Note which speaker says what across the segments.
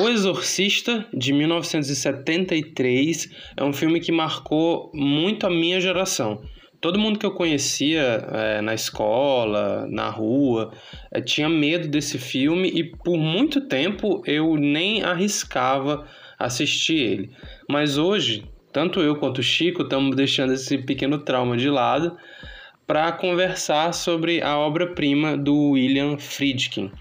Speaker 1: O Exorcista, de 1973, é um filme que marcou muito a minha geração. Todo mundo que eu conhecia é, na escola, na rua, é, tinha medo desse filme e por muito tempo eu nem arriscava assistir ele. Mas hoje, tanto eu quanto o Chico estamos deixando esse pequeno trauma de lado para conversar sobre a obra-prima do William Friedkin.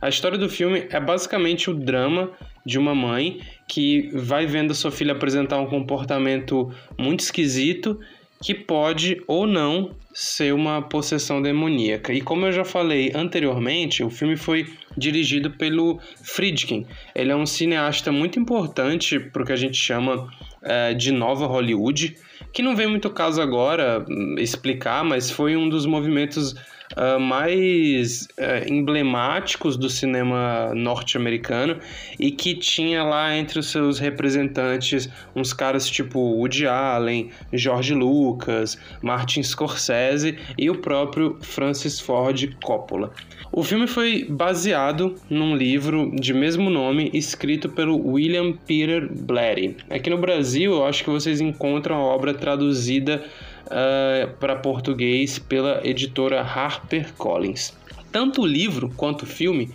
Speaker 1: A história do filme é basicamente o drama de uma mãe que vai vendo sua filha apresentar um comportamento muito esquisito que pode ou não ser uma possessão demoníaca. E como eu já falei anteriormente, o filme foi dirigido pelo Friedkin. Ele é um cineasta muito importante para o que a gente chama é, de nova Hollywood, que não vem muito caso agora hum, explicar, mas foi um dos movimentos uh, mais uh, emblemáticos do cinema norte-americano e que tinha lá entre os seus representantes uns caras tipo Woody Allen, George Lucas, Martin Scorsese e o próprio Francis Ford Coppola. O filme foi baseado num livro de mesmo nome escrito pelo William Peter Blatty. Aqui no Brasil, eu acho que vocês encontram a obra traduzida eh, para português pela editora HarperCollins. Tanto o livro quanto o filme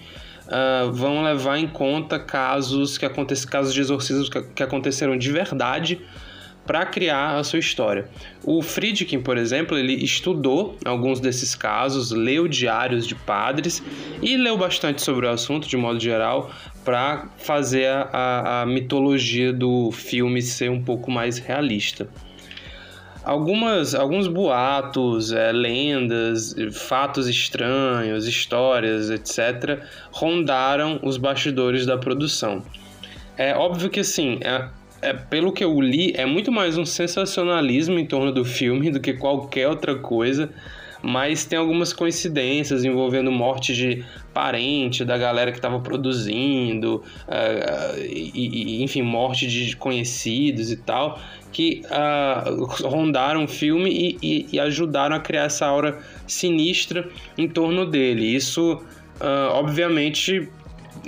Speaker 1: uh, vão levar em conta casos que casos de exorcismos que, que aconteceram de verdade para criar a sua história. O Friedkin, por exemplo, ele estudou alguns desses casos, leu diários de padres e leu bastante sobre o assunto de modo geral para fazer a, a mitologia do filme ser um pouco mais realista. Algumas, alguns boatos, é, lendas, fatos estranhos, histórias, etc., rondaram os bastidores da produção. É óbvio que, assim, é, é, pelo que eu li, é muito mais um sensacionalismo em torno do filme do que qualquer outra coisa mas tem algumas coincidências envolvendo morte de parente da galera que estava produzindo, uh, e, e, enfim, morte de conhecidos e tal, que uh, rondaram o filme e, e, e, ajudaram a criar essa aura sinistra em torno dele. Isso, uh, obviamente,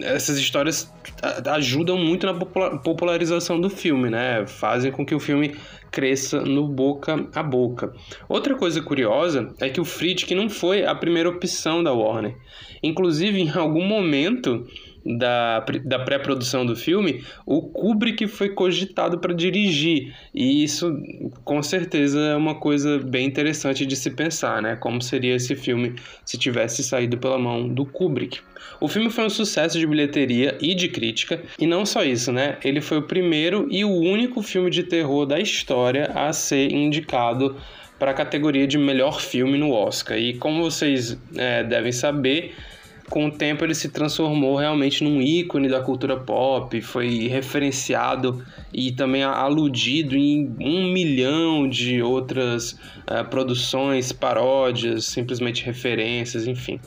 Speaker 1: essas histórias ajudam muito na popularização do filme, né? Fazem com que o filme cresça no boca a boca. Outra coisa curiosa é que o Friedkin não foi a primeira opção da Warner. Inclusive, em algum momento da, da pré-produção do filme, o Kubrick foi cogitado para dirigir. E isso, com certeza, é uma coisa bem interessante de se pensar, né? Como seria esse filme se tivesse saído pela mão do Kubrick. O filme foi um sucesso de bilheteria e de crítica, e não só isso, né? Ele foi o primeiro e o único filme de terror da história a ser indicado para a categoria de melhor filme no Oscar. E como vocês é, devem saber, com o tempo ele se transformou realmente num ícone da cultura pop, foi referenciado e também aludido em um milhão de outras uh, produções, paródias, simplesmente referências, enfim.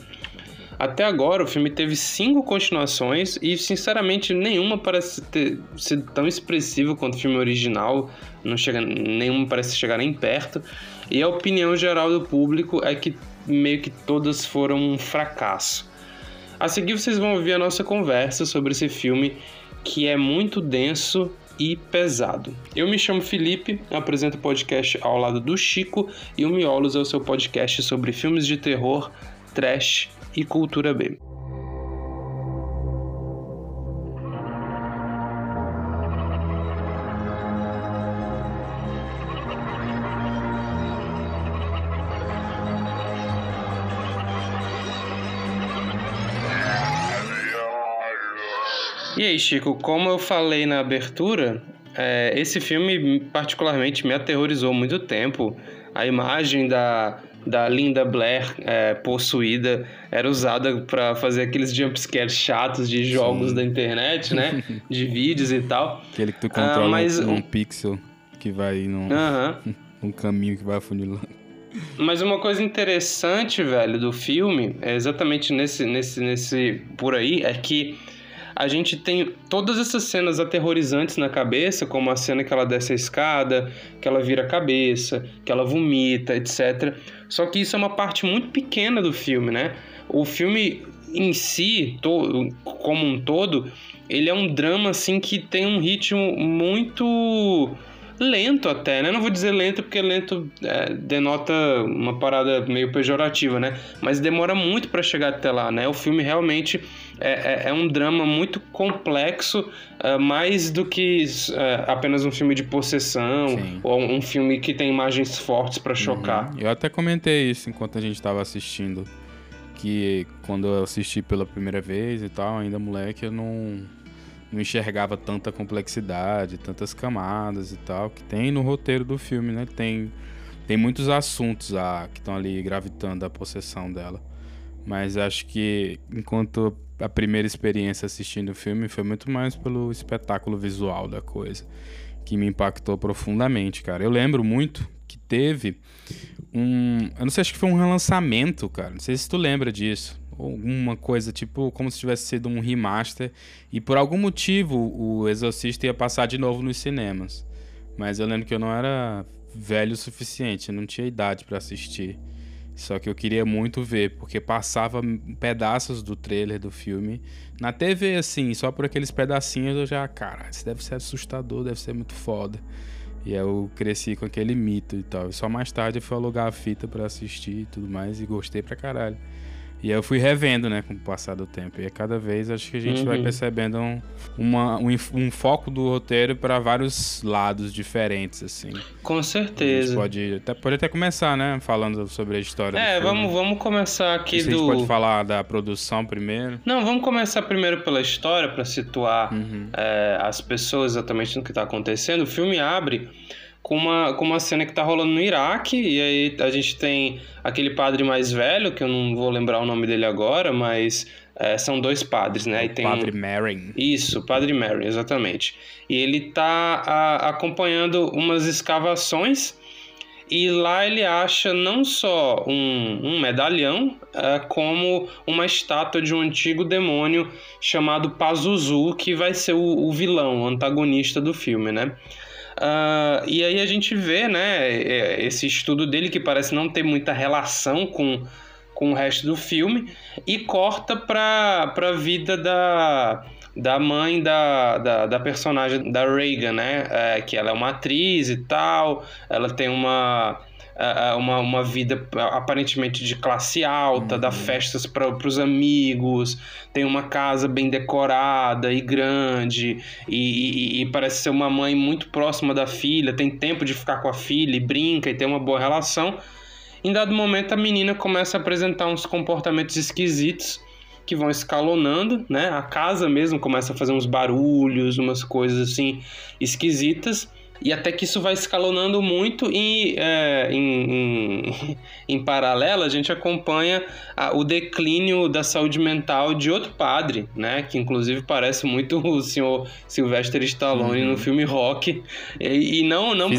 Speaker 1: Até agora o filme teve cinco continuações e sinceramente nenhuma parece ter sido tão expressiva quanto o filme original, não chega, nenhuma parece chegar nem perto. E a opinião geral do público é que meio que todas foram um fracasso. A seguir vocês vão ouvir a nossa conversa sobre esse filme que é muito denso e pesado. Eu me chamo Felipe, apresento o podcast ao lado do Chico e o Miolos é o seu podcast sobre filmes de terror, trash e cultura B. aí, Chico, como eu falei na abertura, é, esse filme particularmente me aterrorizou muito tempo. A imagem da, da Linda Blair é, possuída era usada para fazer aqueles jumpscares chatos de jogos Sim. da internet, né? de vídeos e tal.
Speaker 2: Aquele que tu controla ah, mas... um, um pixel que vai num, uh -huh. um caminho que vai afunilando.
Speaker 1: Mas uma coisa interessante, velho, do filme, é exatamente nesse, nesse, nesse por aí, é que a gente tem todas essas cenas aterrorizantes na cabeça, como a cena que ela desce a escada, que ela vira a cabeça, que ela vomita, etc. Só que isso é uma parte muito pequena do filme, né? O filme em si, to, como um todo, ele é um drama assim que tem um ritmo muito lento até, né? Não vou dizer lento porque lento é, denota uma parada meio pejorativa, né? Mas demora muito para chegar até lá, né? O filme realmente é, é, é um drama muito complexo, é, mais do que é, apenas um filme de possessão Sim. ou um filme que tem imagens fortes para chocar.
Speaker 2: Uhum. Eu até comentei isso enquanto a gente estava assistindo, que quando eu assisti pela primeira vez e tal, ainda moleque, eu não não enxergava tanta complexidade, tantas camadas e tal, que tem no roteiro do filme, né? Tem, tem muitos assuntos ah, que estão ali gravitando a possessão dela. Mas acho que enquanto a primeira experiência assistindo o filme foi muito mais pelo espetáculo visual da coisa, que me impactou profundamente, cara. Eu lembro muito que teve um. Eu não sei, acho que foi um relançamento, cara. Não sei se tu lembra disso alguma coisa tipo como se tivesse sido um remaster e por algum motivo o Exorcista ia passar de novo nos cinemas. Mas eu lembro que eu não era velho o suficiente, eu não tinha idade para assistir. Só que eu queria muito ver, porque passava pedaços do trailer do filme na TV, assim, só por aqueles pedacinhos eu já, cara, isso deve ser assustador, deve ser muito foda. E eu cresci com aquele mito e tal. E só mais tarde eu fui alugar a fita para assistir e tudo mais e gostei pra caralho. E eu fui revendo, né, com o passar do tempo. E cada vez acho que a gente uhum. vai percebendo um, uma, um, um foco do roteiro para vários lados diferentes, assim.
Speaker 1: Com certeza.
Speaker 2: pode até, pode até começar, né, falando sobre a história.
Speaker 1: É, vamos, vamos começar aqui
Speaker 2: do. A gente pode falar da produção primeiro.
Speaker 1: Não, vamos começar primeiro pela história, para situar uhum. é, as pessoas exatamente no que está acontecendo. O filme abre com uma, com uma cena que tá rolando no Iraque, e aí a gente tem aquele padre mais velho, que eu não vou lembrar o nome dele agora, mas é, são dois padres, né?
Speaker 2: O
Speaker 1: tem
Speaker 2: padre um... Marin.
Speaker 1: Isso, Padre Marin, exatamente. E ele tá a, acompanhando umas escavações e lá ele acha não só um, um medalhão, é, como uma estátua de um antigo demônio chamado Pazuzu, que vai ser o, o vilão, o antagonista do filme, né? Uh, e aí a gente vê, né, é, esse estudo dele que parece não ter muita relação com, com o resto do filme e corta para a vida da, da mãe da, da, da, personagem da Reagan, né, é, que ela é uma atriz e tal, ela tem uma uma, uma vida aparentemente de classe alta, uhum. dá festas para os amigos, tem uma casa bem decorada e grande, e, e, e, parece ser uma mãe muito próxima da filha, tem tempo de ficar com a filha e brinca e tem uma boa relação. Em dado momento, a menina começa a apresentar uns comportamentos esquisitos que vão escalonando, né? A casa mesmo começa a fazer uns barulhos, umas coisas assim esquisitas. E até que isso vai escalonando muito e é, em, em, em, paralelo a gente acompanha a, o declínio da saúde mental de outro padre, né? Que inclusive parece muito o senhor Sylvester Stallone uhum. no filme Rock. E, e não, não,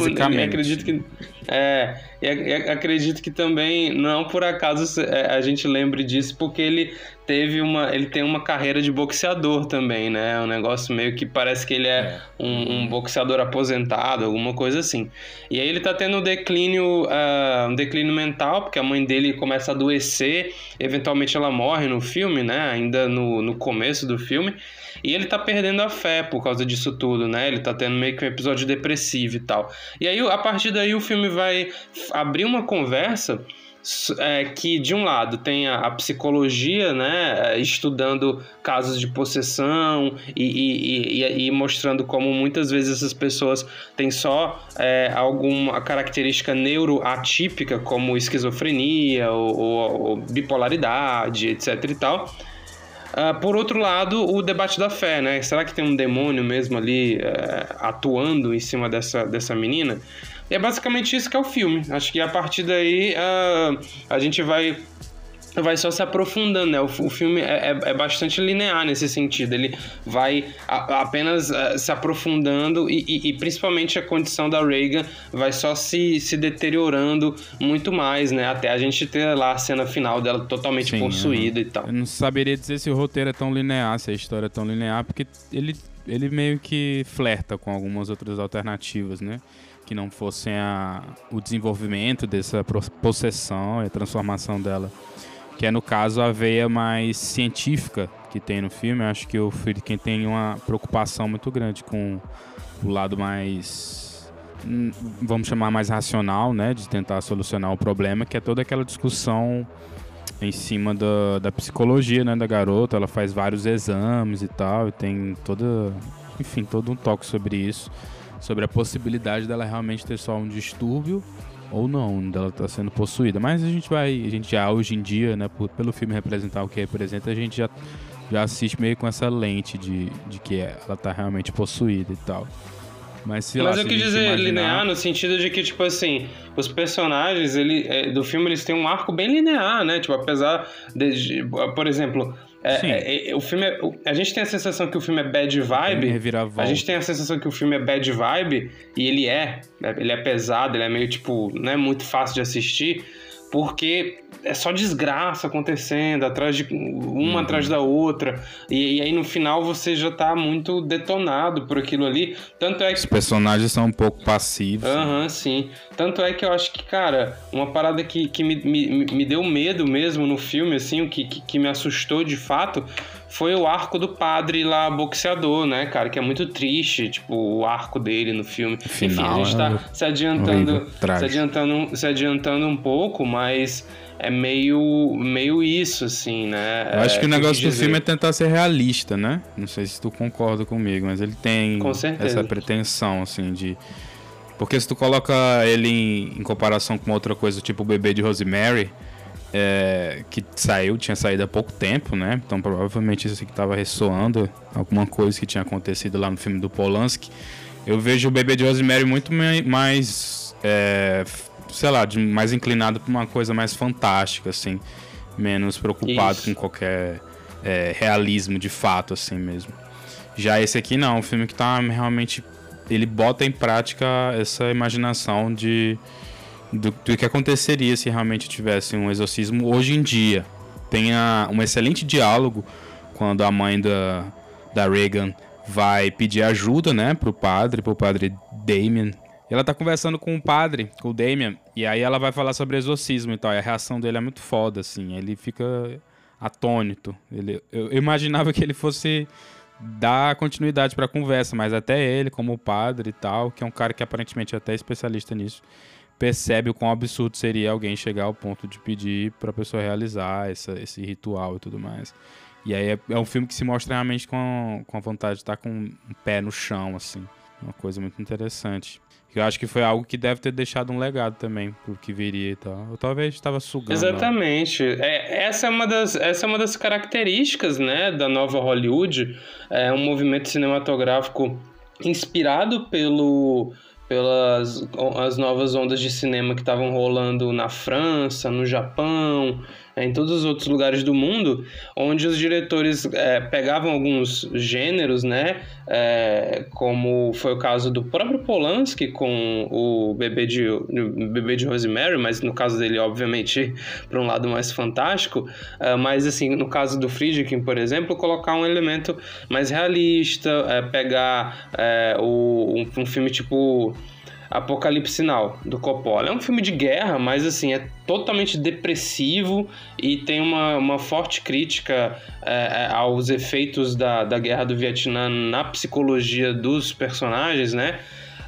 Speaker 1: acredito que é, e acredito que também não por acaso é, a gente lembre disso, porque ele teve uma. Ele tem uma carreira de boxeador também, né? É um negócio meio que parece que ele é, é. Um, um, boxeador aposentado, alguma coisa assim. E aí ele tá tendo um declínio, uh, um declínio mental, porque a mãe dele começa a adoecer, eventualmente ela morre no filme, né? Ainda no, no começo do filme. E ele tá perdendo a fé por causa disso tudo, né? Ele tá tendo meio que um episódio depressivo e tal. E aí, a partir daí, o filme vai abrir uma conversa é, que de um lado tem a, a, psicologia, né, é, estudando casos de possessão e, e, e, e, mostrando como muitas vezes essas pessoas têm só é, alguma característica neuroatípica, como esquizofrenia ou, ou, ou bipolaridade, etc e tal. Uh, por outro lado, o debate da fé, né? Será que tem um demônio mesmo ali uh, atuando em cima dessa, dessa menina? E é basicamente isso que é o filme. Acho que a partir daí uh, a gente vai vai só se aprofundando, né? O, o filme é, é, é, bastante linear nesse sentido. Ele vai a, apenas uh, se aprofundando e, e, e, principalmente a condição da Reagan vai só se, se deteriorando muito mais, né? Até a gente ter lá a cena final dela totalmente Sim, possuída
Speaker 2: eu,
Speaker 1: e tal.
Speaker 2: Eu não saberia dizer se o roteiro é tão linear, se a história é tão linear, porque ele, ele meio que flerta com algumas outras alternativas, né? que não fossem a, o desenvolvimento dessa possessão e a transformação dela que é no caso a veia mais científica que tem no filme. Eu acho que o Friedkin tem uma preocupação muito grande com o lado mais vamos chamar mais racional, né, de tentar solucionar o problema, que é toda aquela discussão em cima da, da psicologia, né, da garota. Ela faz vários exames e tal, e tem toda, enfim, todo um toque sobre isso, sobre a possibilidade dela realmente ter só um distúrbio ou não, dela tá sendo possuída. Mas a gente vai, a gente já hoje em dia, né, por, pelo filme representar o que representa, a gente já já assiste meio com essa lente de, de que ela tá realmente possuída e tal. Mas, sei
Speaker 1: Mas
Speaker 2: lá,
Speaker 1: eu quis dizer imaginar... linear no sentido de que, tipo assim, os personagens ele, é, do filme eles têm um arco bem linear, né? Tipo, apesar de. de por exemplo, é, é, é, o filme é, a gente tem a sensação que o filme é bad vibe. A gente tem a sensação que o filme é bad vibe e ele é, né? ele é pesado, ele é meio tipo, não é muito fácil de assistir porque é só desgraça acontecendo, atrás de uma uhum. atrás da outra. E, e, aí no final você já tá muito detonado por aquilo ali. Tanto é que.
Speaker 2: Os personagens são um pouco passivos.
Speaker 1: Aham, uhum, sim. Tanto é que eu acho que, cara, uma parada que, que me, me, me deu medo mesmo no filme, assim, o que, que, que me assustou de fato foi o arco do padre lá, boxeador, né, cara? Que é muito triste, tipo, o arco dele no filme.
Speaker 2: Final,
Speaker 1: Enfim, a gente tá é se adiantando, horrível, se adiantando, se adiantando um pouco, mas é meio, meio isso, assim, né?
Speaker 2: Eu acho é, que o negócio do filme é tentar ser realista, né? Não sei se tu concorda comigo, mas ele tem essa pretensão, assim, de. Porque se tu coloca ele em, em comparação com outra coisa, tipo o bebê de Rosemary, é, que saiu, tinha saído há pouco tempo, né? Então provavelmente isso aqui estava ressoando, alguma coisa que tinha acontecido lá no filme do Polanski. Eu vejo o bebê de Rosemary muito mais, é, sei lá, de, mais inclinado para uma coisa mais fantástica, assim, menos preocupado isso. com qualquer é, realismo de fato, assim mesmo. Já esse aqui não, um filme que tá realmente ele bota em prática essa imaginação de do, do, que aconteceria se realmente tivesse um exorcismo hoje em dia. Tem a, um excelente diálogo quando a mãe da, da Reagan vai pedir ajuda, né, pro padre, pro padre Damien. E ela tá conversando com o padre, com o Damien, e aí ela vai falar sobre exorcismo e tal. E a reação dele é muito foda, assim. Ele fica atônito. Ele, eu, eu imaginava que ele fosse dar continuidade para a conversa, mas até ele, como padre e tal, que é um cara que aparentemente é até especialista nisso, percebe o quão absurdo seria alguém chegar ao ponto de pedir para a pessoa realizar essa, esse ritual e tudo mais. E aí é, é, um filme que se mostra realmente com, com a vontade de estar com um pé no chão, assim. Uma coisa muito interessante. Eu acho que foi algo que deve ter deixado um legado também pro que viria e tal. Eu talvez estava sugando.
Speaker 1: Exatamente. É, essa, é uma das, essa é uma das características né, da nova Hollywood. É um movimento cinematográfico inspirado pelo pelas as novas ondas de cinema que estavam rolando na França, no Japão, em todos os outros lugares do mundo, onde os diretores é, pegavam alguns gêneros, né, é, como foi o caso do próprio Polanski com o bebê de, bebê de Rosemary, mas no caso dele, obviamente, para um lado mais fantástico, é, mas assim, no caso do Friedkin, por exemplo, colocar um elemento mais realista, é, pegar é, o, um, um filme tipo Apocalipse Sinal, do Coppola. É um filme de guerra, mas assim, é totalmente depressivo e tem uma, uma forte crítica é, é, aos efeitos da, da guerra do Vietnã na psicologia dos personagens, né?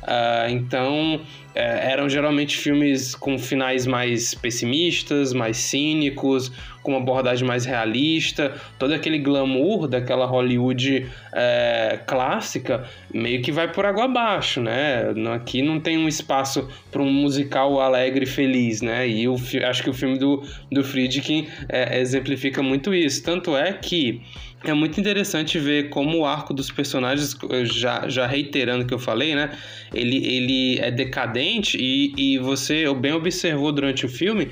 Speaker 1: Uh, então, é, eram geralmente filmes com finais mais pessimistas, mais cínicos, com uma abordagem mais realista, todo aquele glamour daquela Hollywood é, clássica meio que vai por água abaixo, né? Aqui não tem um espaço para um musical alegre e feliz, né? E eu acho que o filme do, do Friedkin é, exemplifica muito isso. Tanto é que é muito interessante ver como o arco dos personagens, já, já reiterando o que eu falei, né? Ele, ele é decadente e, e você bem observou durante o filme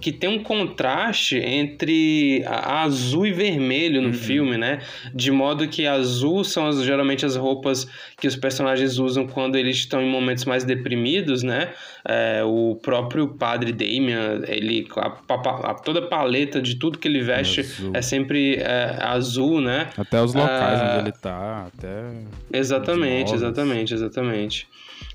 Speaker 1: que tem um contraste entre azul e vermelho no uhum. filme, né? De modo que azul são as, geralmente as roupas que os personagens usam quando eles estão em momentos mais deprimidos, né? É, o próprio padre Damien, ele a, a, a, toda a paleta de tudo que ele veste azul. é sempre é, azul, né?
Speaker 2: Até os locais onde é, ele tá, até
Speaker 1: Exatamente, exatamente, exatamente.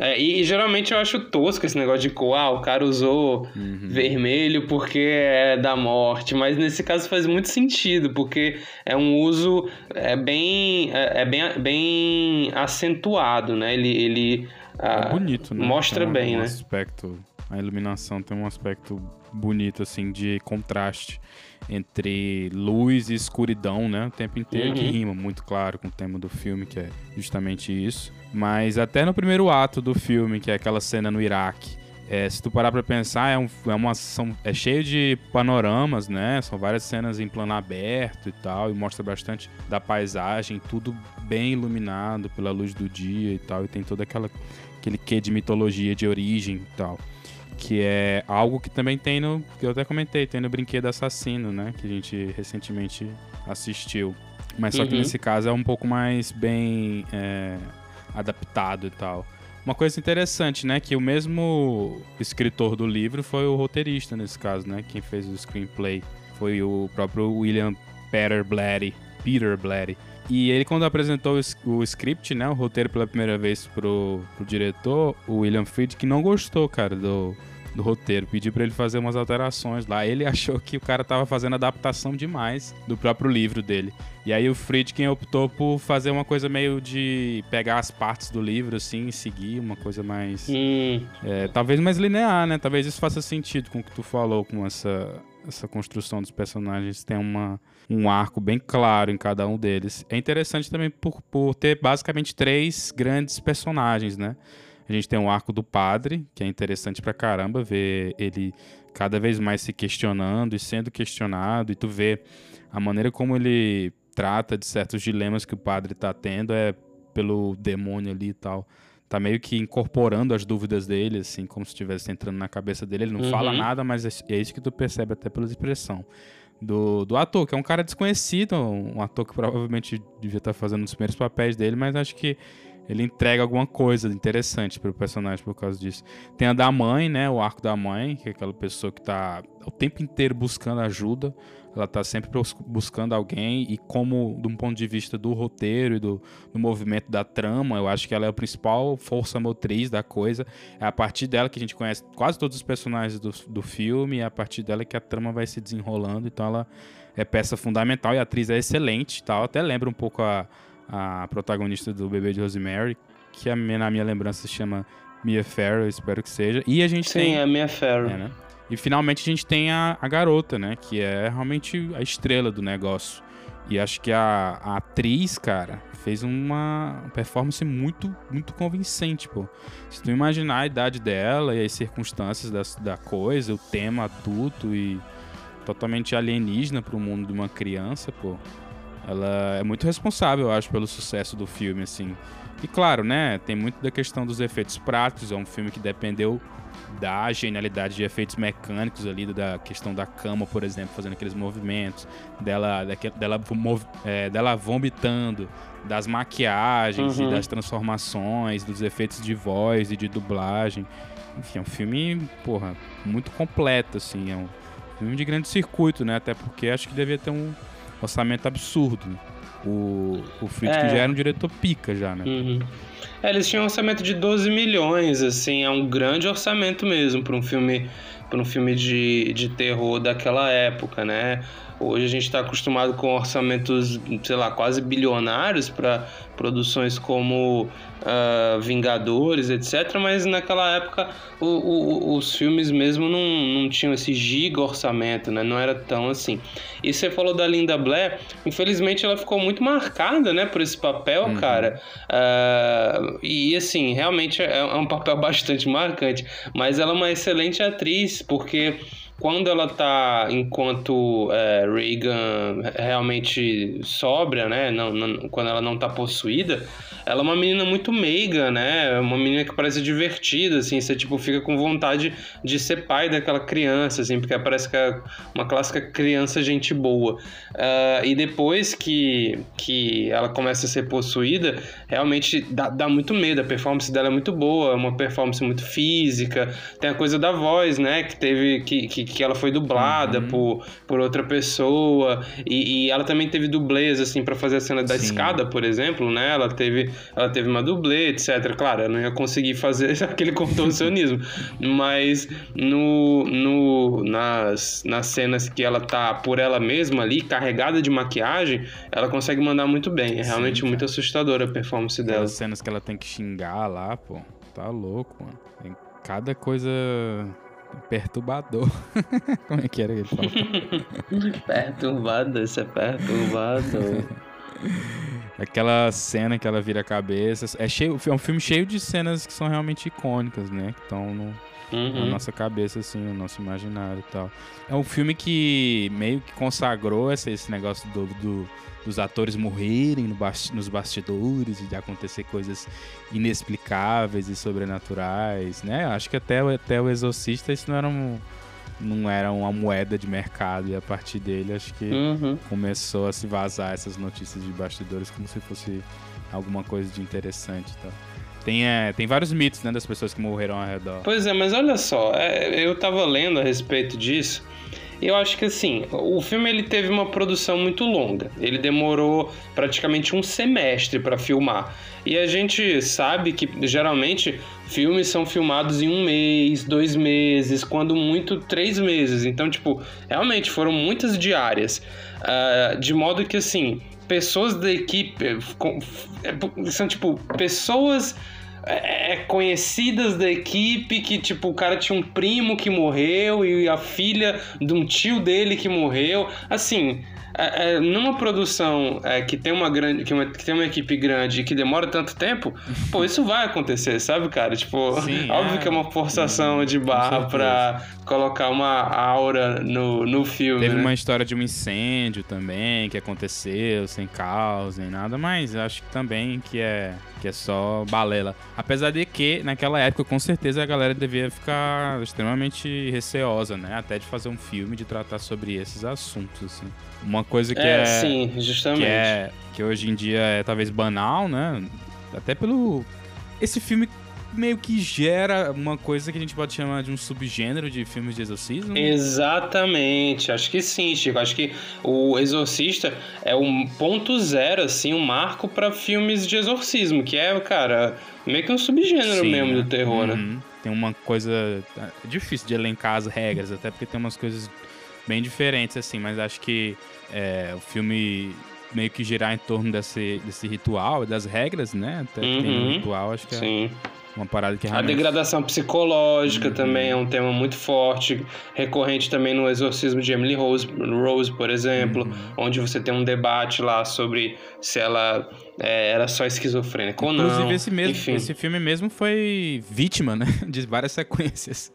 Speaker 1: É, e, e, geralmente eu acho tosco esse negócio de cor, ah, o cara usou uhum. vermelho porque é da morte, mas nesse caso faz muito sentido, porque é um uso é bem, é, é bem, bem acentuado, né? Ele, ele
Speaker 2: é ah, bonito, né?
Speaker 1: mostra bem,
Speaker 2: um
Speaker 1: né?
Speaker 2: Aspecto, a iluminação tem um aspecto bonito, assim, de contraste entre luz e escuridão, né? O tempo inteiro, uhum. que rima muito claro com o tema do filme, que é justamente isso. Mas até no primeiro ato do filme, que é aquela cena no Iraque, é, se tu parar pra pensar, é, um, é, uma, são, é cheio de panoramas, né? São várias cenas em plano aberto e tal, e mostra bastante da paisagem, tudo bem iluminado pela luz do dia e tal, e tem todo aquela, aquele quê de mitologia, de origem e tal que é algo que também tem no. que eu até comentei, tem no Brinquedo Assassino, né? Que a gente recentemente assistiu. Mas só uhum. que nesse caso é um pouco mais bem é, adaptado e tal. Uma coisa interessante, né? Que o mesmo escritor do livro foi o roteirista nesse caso, né? Quem fez o screenplay foi o próprio William Peter Blatty. Peter Blatty. E ele, quando apresentou o script, né, o roteiro pela primeira vez pro, pro diretor, o William Friedkin não gostou, cara, do, do roteiro. Pediu para ele fazer umas alterações lá. Ele achou que o cara tava fazendo adaptação demais do próprio livro dele. E aí o Friedkin optou por fazer uma coisa meio de pegar as partes do livro, assim, e seguir uma coisa mais...
Speaker 1: Hum.
Speaker 2: É, talvez mais linear, né? Talvez isso faça sentido com o que tu falou, com essa, essa construção dos personagens. Tem uma um arco bem claro em cada um deles. É interessante também por, por ter basicamente três grandes personagens, né? A gente tem o arco do padre, que é interessante pra caramba ver ele cada vez mais se questionando e sendo questionado, e tu vê a maneira como ele trata de certos dilemas que o padre tá tendo é pelo demônio ali e tal. Tá meio que incorporando as dúvidas dele, assim, como se estivesse entrando na cabeça dele. Ele não uhum. fala nada, mas é, é isso que tu percebe até pela expressão do, do ator, que é um cara desconhecido, um ator que provavelmente devia estar fazendo os primeiros papéis dele, mas acho que ele entrega alguma coisa interessante para o personagem por causa disso. Tem a da mãe, né? O arco da mãe, que é aquela pessoa que está o tempo inteiro buscando ajuda. Ela está sempre buscando alguém e como, de um ponto de vista do roteiro e do, do, movimento da trama, eu acho que ela é a principal força motriz da coisa. É a partir dela que a gente conhece quase todos os personagens do, do filme é a partir dela que a trama vai se desenrolando. Então ela é peça fundamental e a atriz é excelente tal. Até lembra um pouco a, a protagonista do Bebê de Rosemary, que a, na minha lembrança se chama Mia Farrow, espero que seja. E a gente
Speaker 1: Sim,
Speaker 2: tem...
Speaker 1: é Mia Farrow.
Speaker 2: É, né? E finalmente a gente tem a, a garota, né? Que é realmente a estrela do negócio. E acho que a, a atriz, cara, fez uma performance muito, muito convincente, pô. Se tu imaginar a idade dela e as circunstâncias da, da coisa, o tema adulto e totalmente alienígena pro mundo de uma criança, pô. Ela é muito responsável, eu acho, pelo sucesso do filme, assim. E claro, né, tem muito da questão dos efeitos práticos, é um filme que dependeu da genialidade de efeitos mecânicos ali, da questão da cama, por exemplo, fazendo aqueles movimentos, dela, dela, é, dela vomitando, das maquiagens uhum. e das transformações, dos efeitos de voz e de dublagem. Enfim, é um filme, porra, muito completo, assim. É um filme de grande circuito, né? Até porque acho que devia ter um orçamento absurdo. O, o Friedkin é. já era um diretor pica já, né?
Speaker 1: Uhum. É, eles tinham um orçamento de 12 milhões, assim, é um grande orçamento mesmo para um filme para um filme de, de terror daquela época, né? Hoje a gente está acostumado com orçamentos, sei lá, quase bilionários para produções como uh, Vingadores, etc. Mas naquela época o, o, os filmes mesmo não, não tinham esse giga orçamento, né? Não era tão assim. E você falou da Linda Blair, infelizmente ela ficou muito marcada, né, por esse papel, uhum. cara. Uh, e assim, realmente é, é um papel bastante marcante. Mas ela é uma excelente atriz, porque quando ela tá enquanto é, Reagan realmente sóbria, né? Não, não, quando ela não tá possuída, ela é uma menina muito meiga, né? Uma menina que parece divertida, assim. Você, tipo, fica com vontade de ser pai daquela criança, assim, porque parece que é uma clássica criança gente boa. Uh, e depois que, que ela começa a ser possuída, realmente dá, dá muito medo. A performance dela é muito boa, é uma performance muito física. Tem a coisa da voz, né? Que teve... que, que que ela foi dublada uhum. por, por outra pessoa. E, e, ela também teve dublês, assim, para fazer a cena da Sim. escada, por exemplo, né? Ela teve, ela teve uma dublê, etc. Claro, ela não ia conseguir fazer aquele contorcionismo. mas no, no, nas, nas cenas que ela tá por ela mesma ali, carregada de maquiagem, ela consegue mandar muito bem. É realmente Sim, muito assustadora a performance
Speaker 2: Aquelas
Speaker 1: dela.
Speaker 2: cenas que ela tem que xingar lá, pô. Tá louco, mano. Tem cada coisa perturbador. Como é que era que ele falou?
Speaker 1: perturbado, isso é perturbado.
Speaker 2: Aquela cena que ela vira a cabeça. É, cheio, é um filme cheio de cenas que são realmente icônicas, né? Que estão no, uhum. na nossa cabeça, assim, no nosso imaginário e tal. É um filme que meio que consagrou esse, esse negócio do, do dos atores morrerem no basti nos bastidores e de acontecer coisas inexplicáveis e sobrenaturais, né? Acho que até, até o Exorcista isso não era, um, não era uma moeda de mercado e a partir dele acho que uhum. começou a se vazar essas notícias de bastidores como se fosse alguma coisa de interessante tal. Tem, é, tem vários mitos né, das pessoas que morreram ao redor.
Speaker 1: Pois é, mas olha só, é, eu tava lendo a respeito disso eu acho que assim, o filme ele teve uma produção muito longa. Ele demorou praticamente um semestre para filmar. E a gente sabe que geralmente filmes são filmados em um mês, dois meses, quando muito três meses. Então, tipo, realmente foram muitas diárias. Uh, de modo que assim, pessoas da equipe é, são tipo pessoas é, é, conhecidas da equipe que, tipo, o cara tinha um primo que morreu e a filha de um tio dele que morreu. Assim, é, é, numa produção é, que tem uma grande que, uma, que, tem uma equipe grande e que demora tanto tempo, pô, isso vai acontecer, sabe, cara? Tipo, Sim, óbvio é. que é uma forçação de barra pra colocar uma aura no, no filme.
Speaker 2: Teve
Speaker 1: né?
Speaker 2: uma história de um incêndio também que aconteceu sem causa nem nada, mas acho que também que é que é só balela. Apesar de que naquela época com certeza a galera devia ficar extremamente receosa, né? Até de fazer um filme de tratar sobre esses assuntos assim. Uma coisa que é, é
Speaker 1: sim, justamente.
Speaker 2: Que, é, que hoje em dia é talvez banal, né? Até pelo esse filme meio que gera uma coisa que a gente pode chamar de um subgênero de filmes de exorcismo.
Speaker 1: Exatamente, acho que sim, Chico. Acho que o Exorcista é um ponto zero, assim, um marco para filmes de exorcismo, que é, cara, meio que um subgênero sim, mesmo do terror, né? uhum. né?
Speaker 2: Tem uma coisa é difícil de elencar as regras, até porque tem umas coisas bem diferentes, assim, mas acho que é, o filme meio que girar em torno desse, desse ritual, das regras, né? Até uhum. tem um ritual, acho que é Sim. é uma parada que realmente...
Speaker 1: A degradação psicológica uhum. também é um tema muito forte, recorrente também no Exorcismo de Emily Rose, Rose por exemplo, uhum. onde você tem um debate lá sobre se ela é, era só esquizofrênica ou não.
Speaker 2: Inclusive, esse, mesmo, esse filme mesmo foi vítima, né? De várias sequências.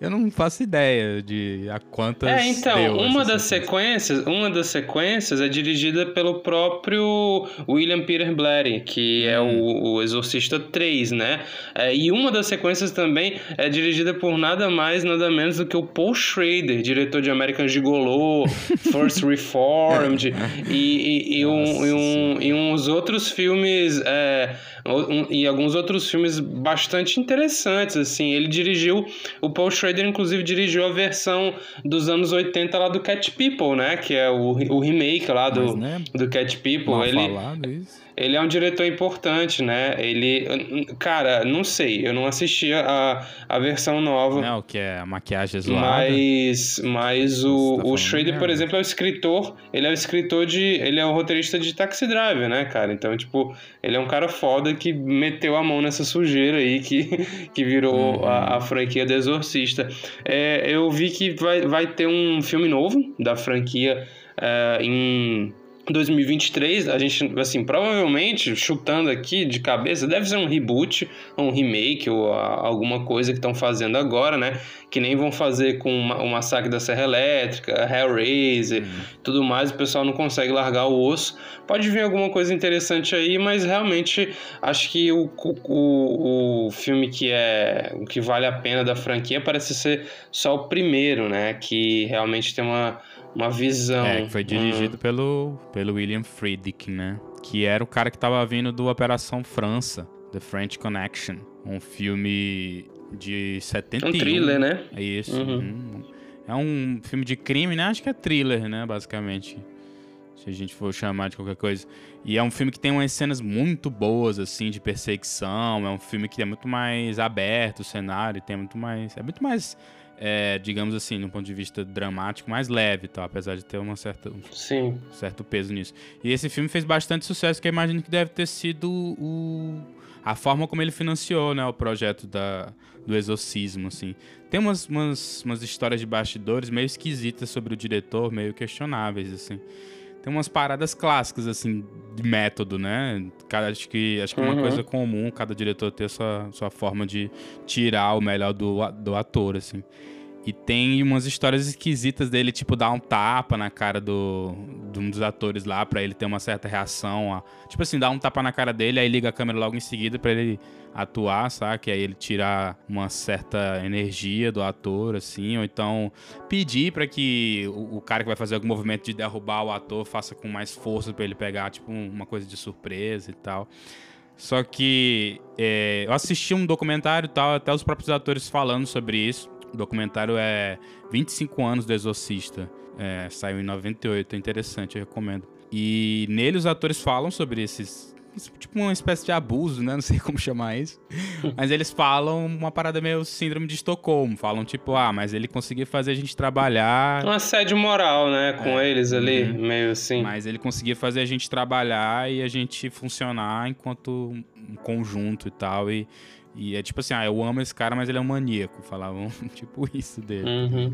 Speaker 2: Eu não faço ideia de a quantas.
Speaker 1: É, então, uma das sequências, uma das sequências é dirigida pelo próprio William Peter Blatty, que é hum. é o, o, Exorcista 3, né? É, e uma das sequências também é dirigida por nada mais, nada menos do que o Paul Schrader, diretor de American Gigolo, First Reformed e, e, e, um, e, um, e uns outros filmes. É, um, e alguns outros filmes bastante interessantes, assim. Ele dirigiu, o Paul Schrader, inclusive, dirigiu a versão dos anos 80 lá do Cat People, né? Que é o, o remake lá do, Mas, né? do Cat People.
Speaker 2: Mal ele, falado isso.
Speaker 1: Ele é um diretor importante, né? Ele. Cara, não sei, eu não assisti a, a versão nova.
Speaker 2: Não, que é a maquiagem zoada.
Speaker 1: Mas, mas o, tá o Schrader, por exemplo, é o escritor. Ele é o escritor de. Ele é o roteirista de Taxi Driver, né, cara? Então, tipo, ele é um cara foda que meteu a mão nessa sujeira aí que, que virou uhum. a, a, franquia do Exorcista. É, eu vi que vai, vai ter um filme novo da franquia é, em 2023, a gente, assim, provavelmente, chutando aqui de cabeça, deve ser um reboot, um remake ou alguma coisa que estão fazendo agora, né? Que nem vão fazer com o Massacre da Serra Elétrica, Hellraiser, uhum. tudo mais, o pessoal não consegue largar o osso. Pode vir alguma coisa interessante aí, mas realmente acho que o, o, o filme que é o que vale a pena da franquia parece ser só o primeiro, né? Que realmente tem uma uma visão.
Speaker 2: É, que foi dirigido hum. pelo, pelo William Friedkin, né? Que era o cara que tava vindo do Operação França, The French Connection. Um filme de 71.
Speaker 1: Um thriller, né?
Speaker 2: É isso. Uhum. Hum. É um filme de crime, né? Acho que é thriller, né? Basicamente. Se a gente for chamar de qualquer coisa. E é um filme que tem umas cenas muito boas, assim, de perseguição. É um filme que é muito mais aberto o cenário, tem muito mais. É muito mais. É, digamos assim, no ponto de vista dramático, mais leve, tá? apesar de ter uma certa,
Speaker 1: Sim.
Speaker 2: um certo peso nisso. E esse filme fez bastante sucesso, que eu imagino que deve ter sido o, a forma como ele financiou né, o projeto da, do exorcismo. Assim. Tem umas, umas, umas histórias de bastidores meio esquisitas sobre o diretor, meio questionáveis. assim tem umas paradas clássicas, assim, de método, né? Cada, acho que, acho que é uma
Speaker 1: Uhum.
Speaker 2: coisa comum cada diretor ter sua, sua forma de tirar o melhor do, do ator, assim. E tem umas histórias esquisitas dele, tipo, dar um tapa na cara do, de um dos atores lá pra ele ter uma certa reação. Tipo assim, dar um tapa na cara dele, aí liga a câmera logo em seguida pra ele atuar, sabe? Aí ele tirar uma certa energia do ator, assim, ou então pedir pra que o, o cara que vai fazer algum movimento de derrubar o ator faça com mais força pra ele pegar, tipo, um- uma coisa de surpresa e tal. Só que é, eu assisti um documentário e tal, até os próprios atores falando sobre isso. O documentário é 25 anos do Exorcista. É, saiu em 98, é interessante, eu recomendo. E nele os atores falam sobre esses. Tipo uma espécie de abuso, né? Não sei como chamar isso. Mas eles falam uma parada meio síndrome de Estocolmo. Falam tipo, ah, mas ele conseguia fazer a gente trabalhar.
Speaker 1: Um assédio moral, né? Com eles ali,
Speaker 2: Uhum.
Speaker 1: meio assim.
Speaker 2: Mas ele conseguia fazer a gente trabalhar e a gente funcionar enquanto um conjunto e tal. E, e é tipo assim, ah, eu amo esse cara, mas ele é um maníaco. Falavam tipo isso dele.
Speaker 1: Uhum.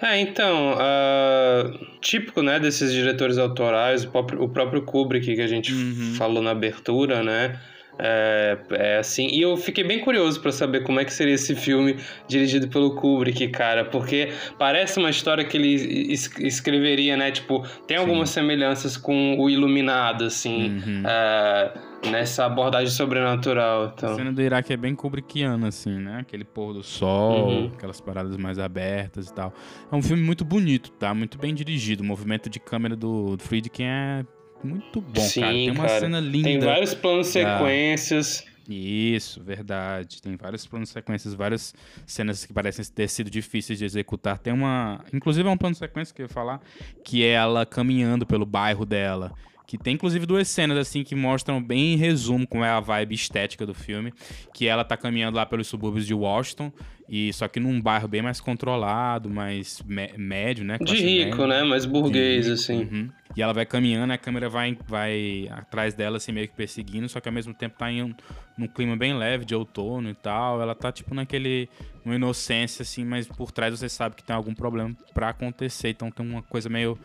Speaker 1: É, então, ah, típico, né, desses diretores autorais, o próprio, o próprio Kubrick que a gente
Speaker 2: Uhum.
Speaker 1: falou na abertura, né, é, é assim, e eu fiquei bem curioso pra saber como é que seria esse filme dirigido pelo Kubrick, cara, porque parece uma história que ele es- escreveria, né, tipo, tem algumas semelhanças com o Iluminado, assim,
Speaker 2: Uhum.
Speaker 1: é, nessa abordagem sobrenatural,
Speaker 2: A
Speaker 1: então...
Speaker 2: cena do Iraque é bem Kubrickiana, assim, né? Aquele pôr do sol,
Speaker 1: Uhum.
Speaker 2: aquelas paradas mais abertas e tal. É um filme muito bonito, tá? Muito bem dirigido. O movimento de câmera do, Friedkin é muito bom,
Speaker 1: Sim,
Speaker 2: cara. Tem uma
Speaker 1: cara.
Speaker 2: cena linda.
Speaker 1: Tem vários planos
Speaker 2: Ah.
Speaker 1: sequências...
Speaker 2: Isso, verdade. Tem vários planos sequências, várias cenas que parecem ter sido difíceis de executar. Tem uma. Inclusive, é um plano sequência que eu ia falar, que é ela caminhando pelo bairro dela. Que tem, inclusive, duas cenas, assim, que mostram bem em resumo como é a vibe estética do filme. Que ela tá caminhando lá pelos subúrbios de Washington, e só que num bairro bem mais controlado, mais mé- médio, né?
Speaker 1: De rico,
Speaker 2: média.
Speaker 1: né? Mais burguês, assim.
Speaker 2: Uhum. E ela vai caminhando, a câmera vai, vai atrás dela, assim, meio que perseguindo, só que ao mesmo tempo tá em um, num clima bem leve de outono e tal. Ela tá, tipo, naquele. uma inocência, assim, mas por trás você sabe que tem algum problema pra acontecer. Então tem uma coisa meio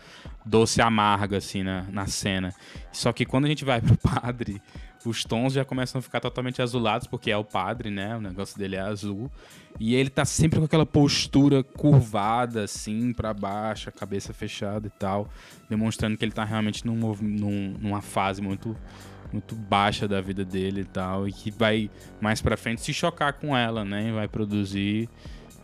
Speaker 2: doce e amarga, assim, na, na cena. Só que quando a gente vai pro padre. Os tons já começam a ficar totalmente azulados, porque é o padre, né? O negócio dele é azul. E ele tá sempre com aquela postura curvada, assim, pra baixo, a cabeça fechada e tal demonstrando que ele tá realmente num, num- numa fase muito muito baixa da vida dele e tal, e que vai mais pra frente se chocar com ela, né? E vai produzir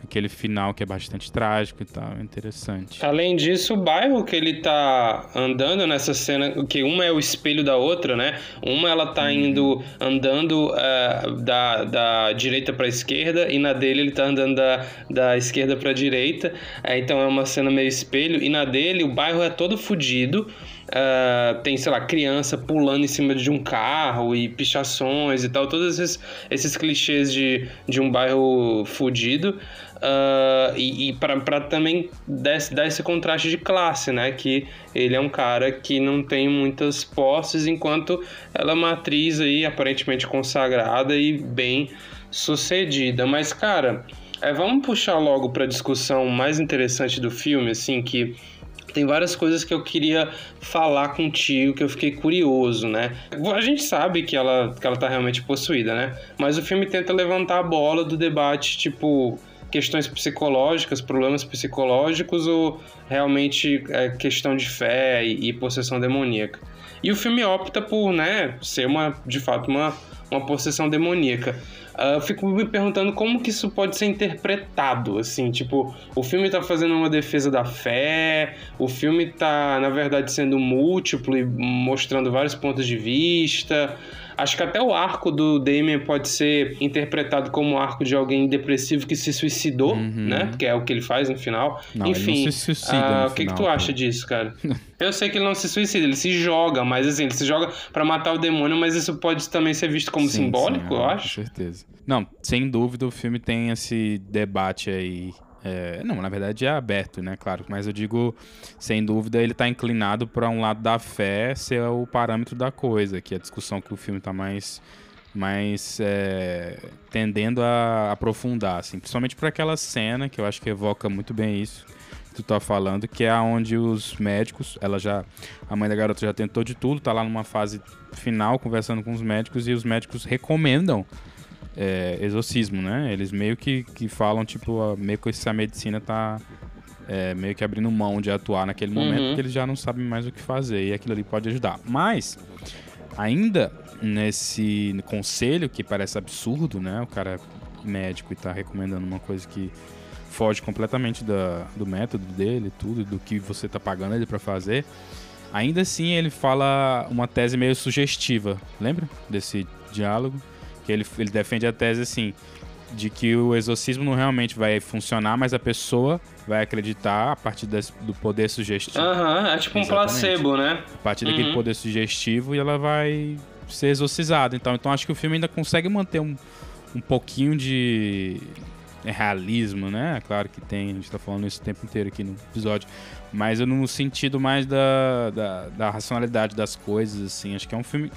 Speaker 2: aquele final que é bastante trágico e tal, é interessante.
Speaker 1: Além disso, o bairro que ele tá andando nessa cena, que uma é o espelho da outra, né? Uma ela tá indo andando eh, da, da direita pra esquerda e na dele ele tá andando da, da esquerda pra direita. Eh, então é uma cena meio espelho. E na dele o bairro é todo fudido. Ah, tem, sei lá, criança pulando em cima de um carro e pichações e tal, todos esses, esses clichês de, de um bairro fudido. Ah, e e para também dar, dar esse contraste de classe, né? Que ele é um cara que não tem muitas posses, enquanto ela é uma atriz aí aparentemente consagrada e bem sucedida. Mas, cara, é, vamos puxar logo para a discussão mais interessante do filme, assim, que tem várias coisas que eu queria falar contigo, que eu fiquei curioso, né? A gente sabe que ela, que ela tá realmente possuída, né? Mas o filme tenta levantar a bola do debate, tipo, questões psicológicas, problemas psicológicos ou realmente é, questão de fé e, e possessão demoníaca. E o filme opta por, né, ser uma, de fato, uma, uma possessão demoníaca. Ah, eu fico me perguntando como que isso pode ser interpretado, assim, tipo, o filme tá fazendo uma defesa da fé, o filme tá, na verdade, sendo múltiplo e mostrando vários pontos de vista. Acho que até o arco do Damien pode ser interpretado como o arco de alguém depressivo que se suicidou, uhum. né? Que é o que ele faz no final.
Speaker 2: Não,
Speaker 1: Enfim,
Speaker 2: não se suicida
Speaker 1: uh, o que,
Speaker 2: final,
Speaker 1: que tu acha disso, cara? Eu sei que ele não se suicida, ele se joga, mas assim, ele se joga para matar o demônio, mas isso pode também ser visto como sim, simbólico,
Speaker 2: sim,
Speaker 1: eu
Speaker 2: é,
Speaker 1: acho.
Speaker 2: Com certeza. Não, sem dúvida o filme tem esse debate aí é, não, na verdade é aberto, né? Claro, mas eu digo, sem dúvida, ele está inclinado para um lado da fé ser o parâmetro da coisa, que é a discussão que o filme está mais, mais é, tendendo a aprofundar, assim, principalmente para aquela cena que eu acho que evoca muito bem isso que tu tá falando, que é onde os médicos, ela já, a mãe da garota já tentou de tudo, tá lá numa fase final conversando com os médicos e os médicos recomendam é, exorcismo, né? Eles meio que, que falam, tipo, meio que se a medicina tá é, meio que abrindo mão de atuar naquele momento, uhum. porque eles já não sabem mais o que fazer e aquilo ali pode ajudar. Mas, ainda nesse conselho, que parece absurdo, né? O cara é médico e tá recomendando uma coisa que foge completamente da, do método dele, tudo, do que você tá pagando ele para fazer. Ainda assim, ele fala uma tese meio sugestiva. Lembra desse diálogo? Que ele, ele defende a tese assim de que o exorcismo não realmente vai funcionar, mas a pessoa vai acreditar a partir do poder sugestivo.
Speaker 1: Aham, uhum, é tipo um placebo, né?
Speaker 2: A partir uhum. daquele poder sugestivo e ela vai ser exorcizada. Então, então acho que o filme ainda consegue manter um, um pouquinho de realismo, né? Claro que tem, a gente tá falando isso o tempo inteiro aqui no episódio. Mas no sentido mais da, da, da racionalidade das coisas, assim. Acho que é um filme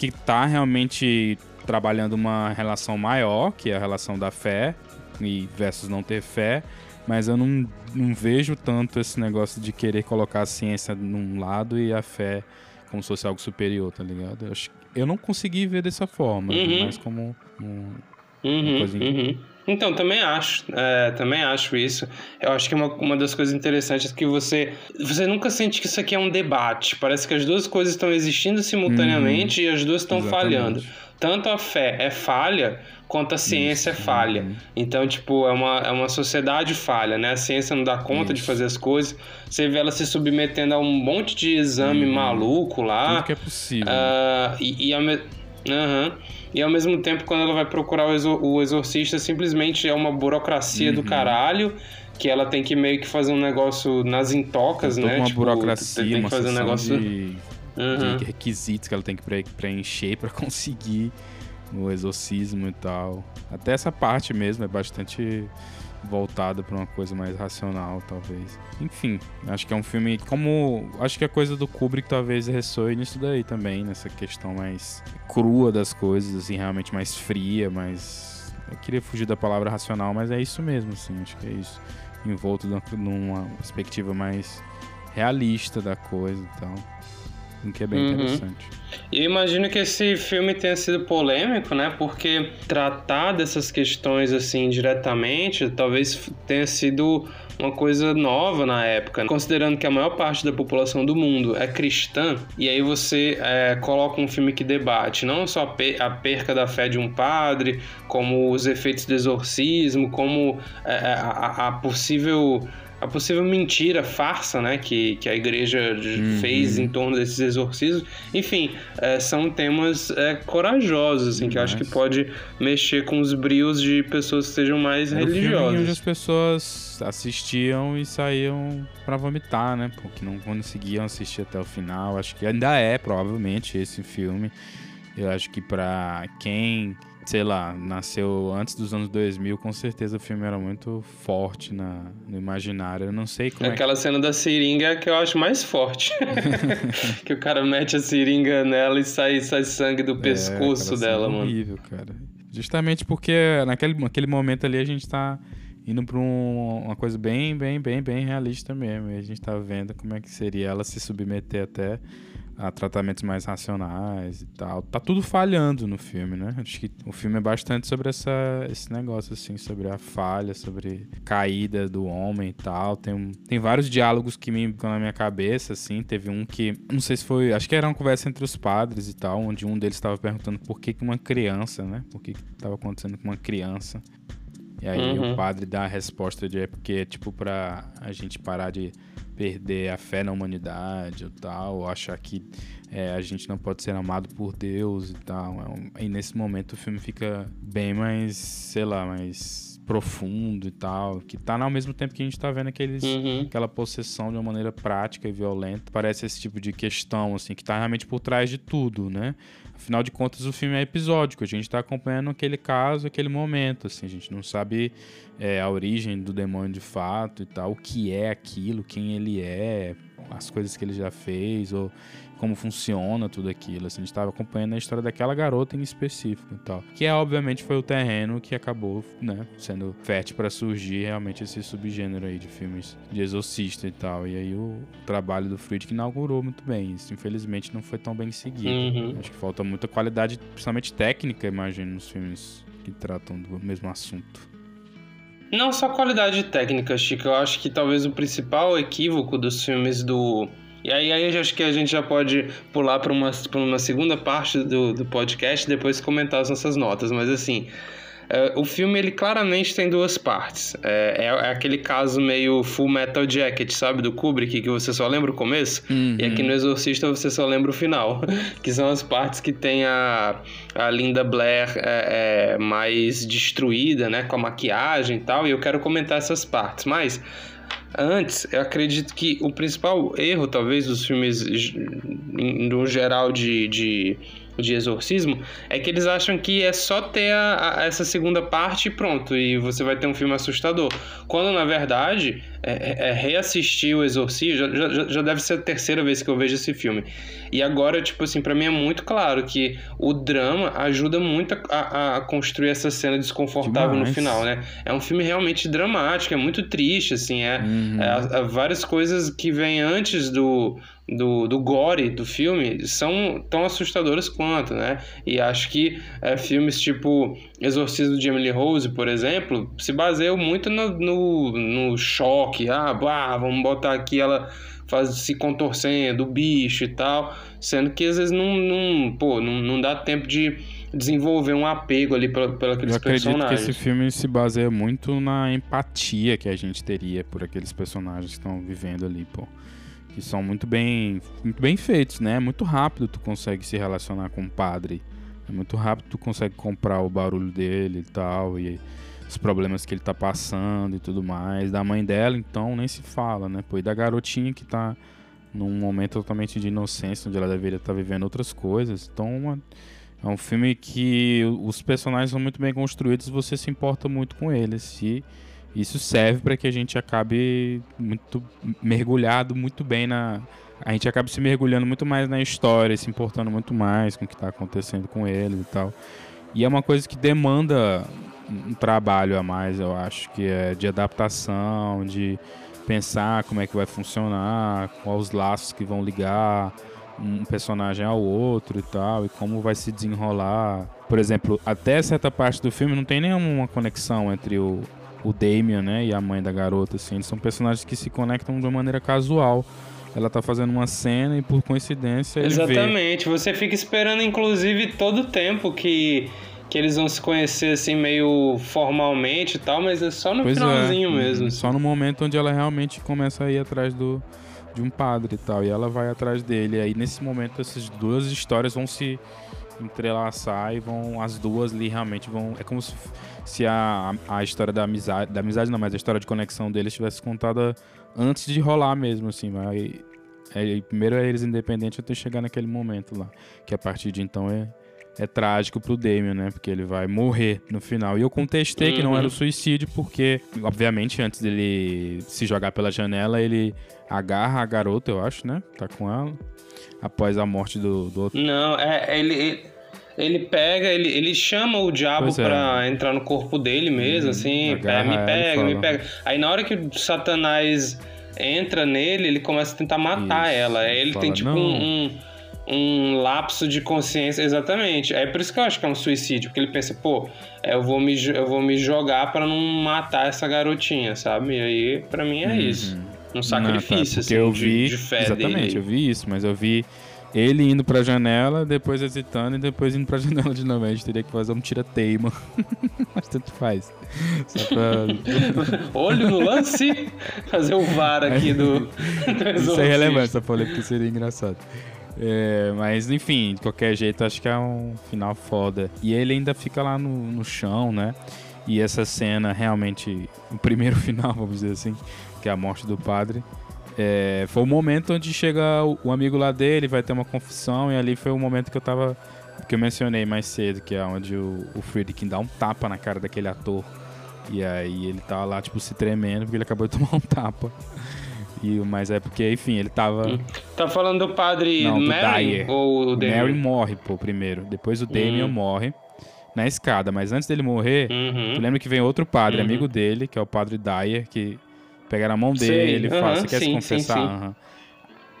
Speaker 2: que tá realmente trabalhando uma relação maior, que é a relação da fé e versus não ter fé, mas eu não, não vejo tanto esse negócio de querer colocar a ciência num lado e a fé como se fosse algo superior, tá ligado? Eu, acho, eu não consegui ver dessa forma, uhum. mas como um,
Speaker 1: uhum, uma coisa... Uhum. Então, também acho, é, também acho isso. Eu acho que uma, uma das coisas interessantes é que você, você nunca sente que isso aqui é um debate. Parece que as duas coisas estão existindo simultaneamente uhum. e as duas estão falhando tanto a fé é falha quanto a ciência Isso. é falha. Uhum. Então, tipo, é uma, é uma sociedade falha, né? A ciência não dá conta Isso. de fazer as coisas. Você vê ela se submetendo a um monte de exame uhum. maluco lá.
Speaker 2: Tudo que é possível.
Speaker 1: Uh, e, e, me... uhum. e ao mesmo tempo, quando ela vai procurar o, exor o exorcista, simplesmente é uma burocracia do uhum. caralho que ela tem que meio que fazer um negócio nas intocas, né?
Speaker 2: Uma
Speaker 1: tipo,
Speaker 2: burocracia, tem que fazer um negócio de uhum. de requisitos que ela tem que preencher para conseguir o exorcismo e tal. Até essa parte mesmo é bastante voltada para uma coisa mais racional, talvez. Enfim, acho que é um filme como acho que a coisa do Kubrick talvez ressoe nisso daí também, nessa questão mais crua das coisas, assim, realmente mais fria, mais eu queria fugir da palavra racional, mas é isso mesmo, assim, acho que é isso. Envolto numa perspectiva mais realista da coisa e tal o que é bem uhum. interessante.
Speaker 1: E imagino que esse filme tenha sido polêmico, né? Porque tratar dessas questões assim diretamente talvez tenha sido uma coisa nova na época, considerando que a maior parte da população do mundo é cristã, e aí você é, coloca um filme que debate não só a perca da fé de um padre, como os efeitos do exorcismo, como é, a, a possível a possível mentira, farsa, né, que, que a igreja uhum. fez em torno desses exorcismos. Enfim, é, são temas é, corajosos, assim, que eu acho que pode mexer com os brios de pessoas que sejam mais Era religiosas.
Speaker 2: onde as pessoas assistiam e saíam para vomitar, né, porque não conseguiam assistir até o final. Acho que ainda é, provavelmente, esse filme. Eu acho que para quem sei lá, nasceu antes dos anos 2000, com certeza o filme era muito forte na, no imaginário. Eu não sei como
Speaker 1: Aquela
Speaker 2: é
Speaker 1: que... cena da seringa que eu acho mais forte. que o cara mete a seringa nela e sai, sai sangue do é, pescoço dela,
Speaker 2: mano. horrível, cara. Justamente porque naquele, naquele momento ali a gente tá indo pra um, uma coisa bem, bem, bem, bem realista mesmo. E a gente tá vendo como é que seria ela se submeter até a tratamentos mais racionais e tal. Tá tudo falhando no filme, né? Acho que o filme é bastante sobre essa, esse negócio, assim, sobre a falha, sobre caída do homem e tal. Tem, um, tem vários diálogos que me ficam na minha cabeça, assim. Teve um que, não sei se foi, acho que era uma conversa entre os padres e tal, onde um deles estava perguntando por que, que uma criança, né? Por que estava acontecendo com uma criança. E aí uhum. o padre dá a resposta de é porque, tipo, pra a gente parar de perder a fé na humanidade ou tal, ou achar que é, a gente não pode ser amado por Deus e tal. É e nesse momento o filme fica bem mais, sei lá, mais profundo e tal, que tá ao mesmo tempo que a gente tá vendo aqueles, uhum. aquela possessão de uma maneira prática e violenta. Parece esse tipo de questão, assim, que tá realmente por trás de tudo, né? Afinal de contas, o filme é episódico, a gente tá acompanhando aquele caso, aquele momento, assim, a gente não sabe é, a origem do demônio de fato e tal, o que é aquilo, quem ele é, as coisas que ele já fez, ou como funciona tudo aquilo. Assim, a gente estava acompanhando a história daquela garota em específico e tal. Que é, obviamente foi o terreno que acabou, né, sendo fértil para surgir realmente esse subgênero aí de filmes de exorcista e tal. E aí o trabalho do Friedkin inaugurou muito bem. Isso infelizmente não foi tão bem seguido. Uhum. Acho que falta muita qualidade, principalmente técnica, imagino, nos filmes que tratam do mesmo assunto.
Speaker 1: Não só qualidade técnica, Chico. Eu acho que talvez o principal equívoco dos filmes do e aí, aí acho que a gente já pode pular para uma, uma segunda parte do, do podcast e depois comentar as nossas notas. Mas assim, é, o filme ele claramente tem duas partes. É, é, é, aquele caso meio Full Metal Jacket, sabe, do Kubrick, que você só lembra o começo, uhum. e aqui no Exorcista você só lembra o final, que são as partes que tem a, a Linda Blair é, é, mais destruída, né, com a maquiagem e tal, e eu quero comentar essas partes. Mas Antes, eu acredito que o principal erro, talvez, dos filmes no geral de, de, de exorcismo é que eles acham que é só ter a, a, essa segunda parte e pronto, e você vai ter um filme assustador. Quando na verdade é, é, é reassistir o Exorcismo, já, já, já, deve ser a terceira vez que eu vejo esse filme. E agora, tipo assim, para mim é muito claro que o drama ajuda muito a, a construir essa cena desconfortável Demais. no final, né? É um filme realmente dramático, é muito triste, assim, é, uhum. é várias coisas que vêm antes do, do, do gore do filme são tão assustadoras quanto, né? E acho que é, filmes tipo Exorcismo de Emily Rose, por exemplo, se baseiam muito no, no, no choque ah, bah, vamos botar aqui ela faz, se contorcendo, o bicho e tal, sendo que às vezes não, não, pô, não, não dá tempo de desenvolver um apego ali pela, pela aqueles
Speaker 2: Eu acredito
Speaker 1: personagens.
Speaker 2: que esse filme se baseia muito na empatia que a gente teria por aqueles personagens que estão vivendo ali, pô. Que são muito bem, muito bem feitos, né? Muito rápido tu consegue se relacionar com o padre. É muito rápido tu consegue comprar o barulho dele e tal. E os problemas que ele tá passando e tudo mais. Da mãe dela, então, nem se fala, né? Pô, e da garotinha que tá num momento totalmente de inocência, onde ela deveria estar tá vivendo outras coisas. Então, uma, é um filme que os personagens são muito bem construídos você se importa muito com eles. E isso serve para que a gente acabe muito mergulhado muito bem na. A gente acabe se mergulhando muito mais na história, se importando muito mais com o que está acontecendo com eles e tal. E é uma coisa que demanda um trabalho a mais, eu acho, que é de adaptação, de pensar como é que vai funcionar, quais os laços que vão ligar um personagem ao outro e tal, e como vai se desenrolar. Por exemplo, até certa parte do filme não tem nenhuma conexão entre o, o Damien né, e a mãe da garota, assim. Eles são personagens que se conectam de uma maneira casual. Ela tá fazendo uma cena e por coincidência ele
Speaker 1: Exatamente. Vê. Você fica esperando, inclusive, todo o tempo que que eles vão se conhecer assim meio formalmente e tal, mas é só no pois é. finalzinho é. mesmo.
Speaker 2: Só no momento onde ela realmente começa a ir atrás do, de um padre e tal, e ela vai atrás dele. E aí nesse momento essas duas histórias vão se entrelaçar e vão as duas ali realmente vão é como se, se a, a história da amizade da amizade não mas a história de conexão deles tivesse contada antes de rolar mesmo assim vai é, primeiro é eles independentes até chegar naquele momento lá que a partir de então é é trágico pro Damien, né? Porque ele vai morrer no final. E eu contestei uhum. que não era o uhum. suicídio, porque, obviamente, antes dele se jogar pela janela, ele agarra a garota, eu acho, né? Tá com ela. Após a morte do, do outro.
Speaker 1: Não, é, ele, ele pega, ele, ele chama o diabo é. pra entrar no corpo dele mesmo, hum, assim. É, me pega, me pega. Aí na hora que o Satanás entra nele, ele começa a tentar matar Isso, ela. Aí ele fala, tem tipo um, um um lapso de consciência, exatamente. É por isso que eu acho que é um suicídio, porque ele pensa, pô, é, eu vou me, eu vou me jogar para não matar essa garotinha, sabe? E aí, para mim é uhum. isso. Um sacrifício, não, tá, assim,
Speaker 2: eu vi, de, de fé Exatamente, dele. eu vi isso, mas eu vi ele indo pra janela, depois hesitando e depois indo pra janela de novo. A gente teria que fazer um tira-teima. Mas tanto faz. Só
Speaker 1: pra... Olho no lance, fazer o VAR aqui do. do
Speaker 2: Isso é relevante, só falei porque seria engraçado. É, mas enfim, de qualquer jeito, acho que é um final foda. E ele ainda fica lá no, no chão, né? E essa cena realmente, o primeiro final, vamos dizer assim, que é a morte do padre. É, foi o momento onde chega o, o, amigo lá dele, vai ter uma confissão, e ali foi o momento que eu tava. que eu mencionei mais cedo, que é onde o, o Friedkin dá um tapa na cara daquele ator. E aí ele tá lá, tipo, se tremendo, porque ele acabou de tomar um tapa. E, mas é porque, enfim, ele tava. Hum.
Speaker 1: Tá falando do padre Não, Mary? Do ou o Damien?
Speaker 2: Mary morre, pô, primeiro. Depois o Damien hum. morre na escada. Mas antes dele morrer, uhum. tu lembra que vem outro padre, uhum. amigo dele, que é o padre Dyer, que pega na mão dele, ele uhum, fala, você quer sim, se confessar? Sim, sim.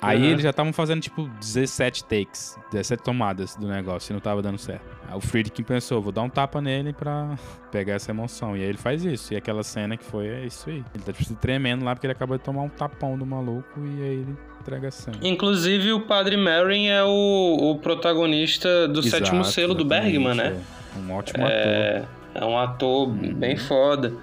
Speaker 2: Aí eles já estavam fazendo tipo 17 takes, 17 tomadas do negócio e não tava dando certo. Aí o Friedkin pensou, vou dar um tapa nele pra pegar essa emoção. E aí ele faz isso. E aquela cena que foi, é isso aí. Ele tá tipo, tremendo lá porque ele acabou de tomar um tapão do maluco e aí ele entrega a cena.
Speaker 1: Inclusive o Padre Merrin é o, o protagonista do Exato, sétimo selo do Bergman, né?
Speaker 2: É um ótimo é,
Speaker 1: ator. É um ator uhum. bem foda.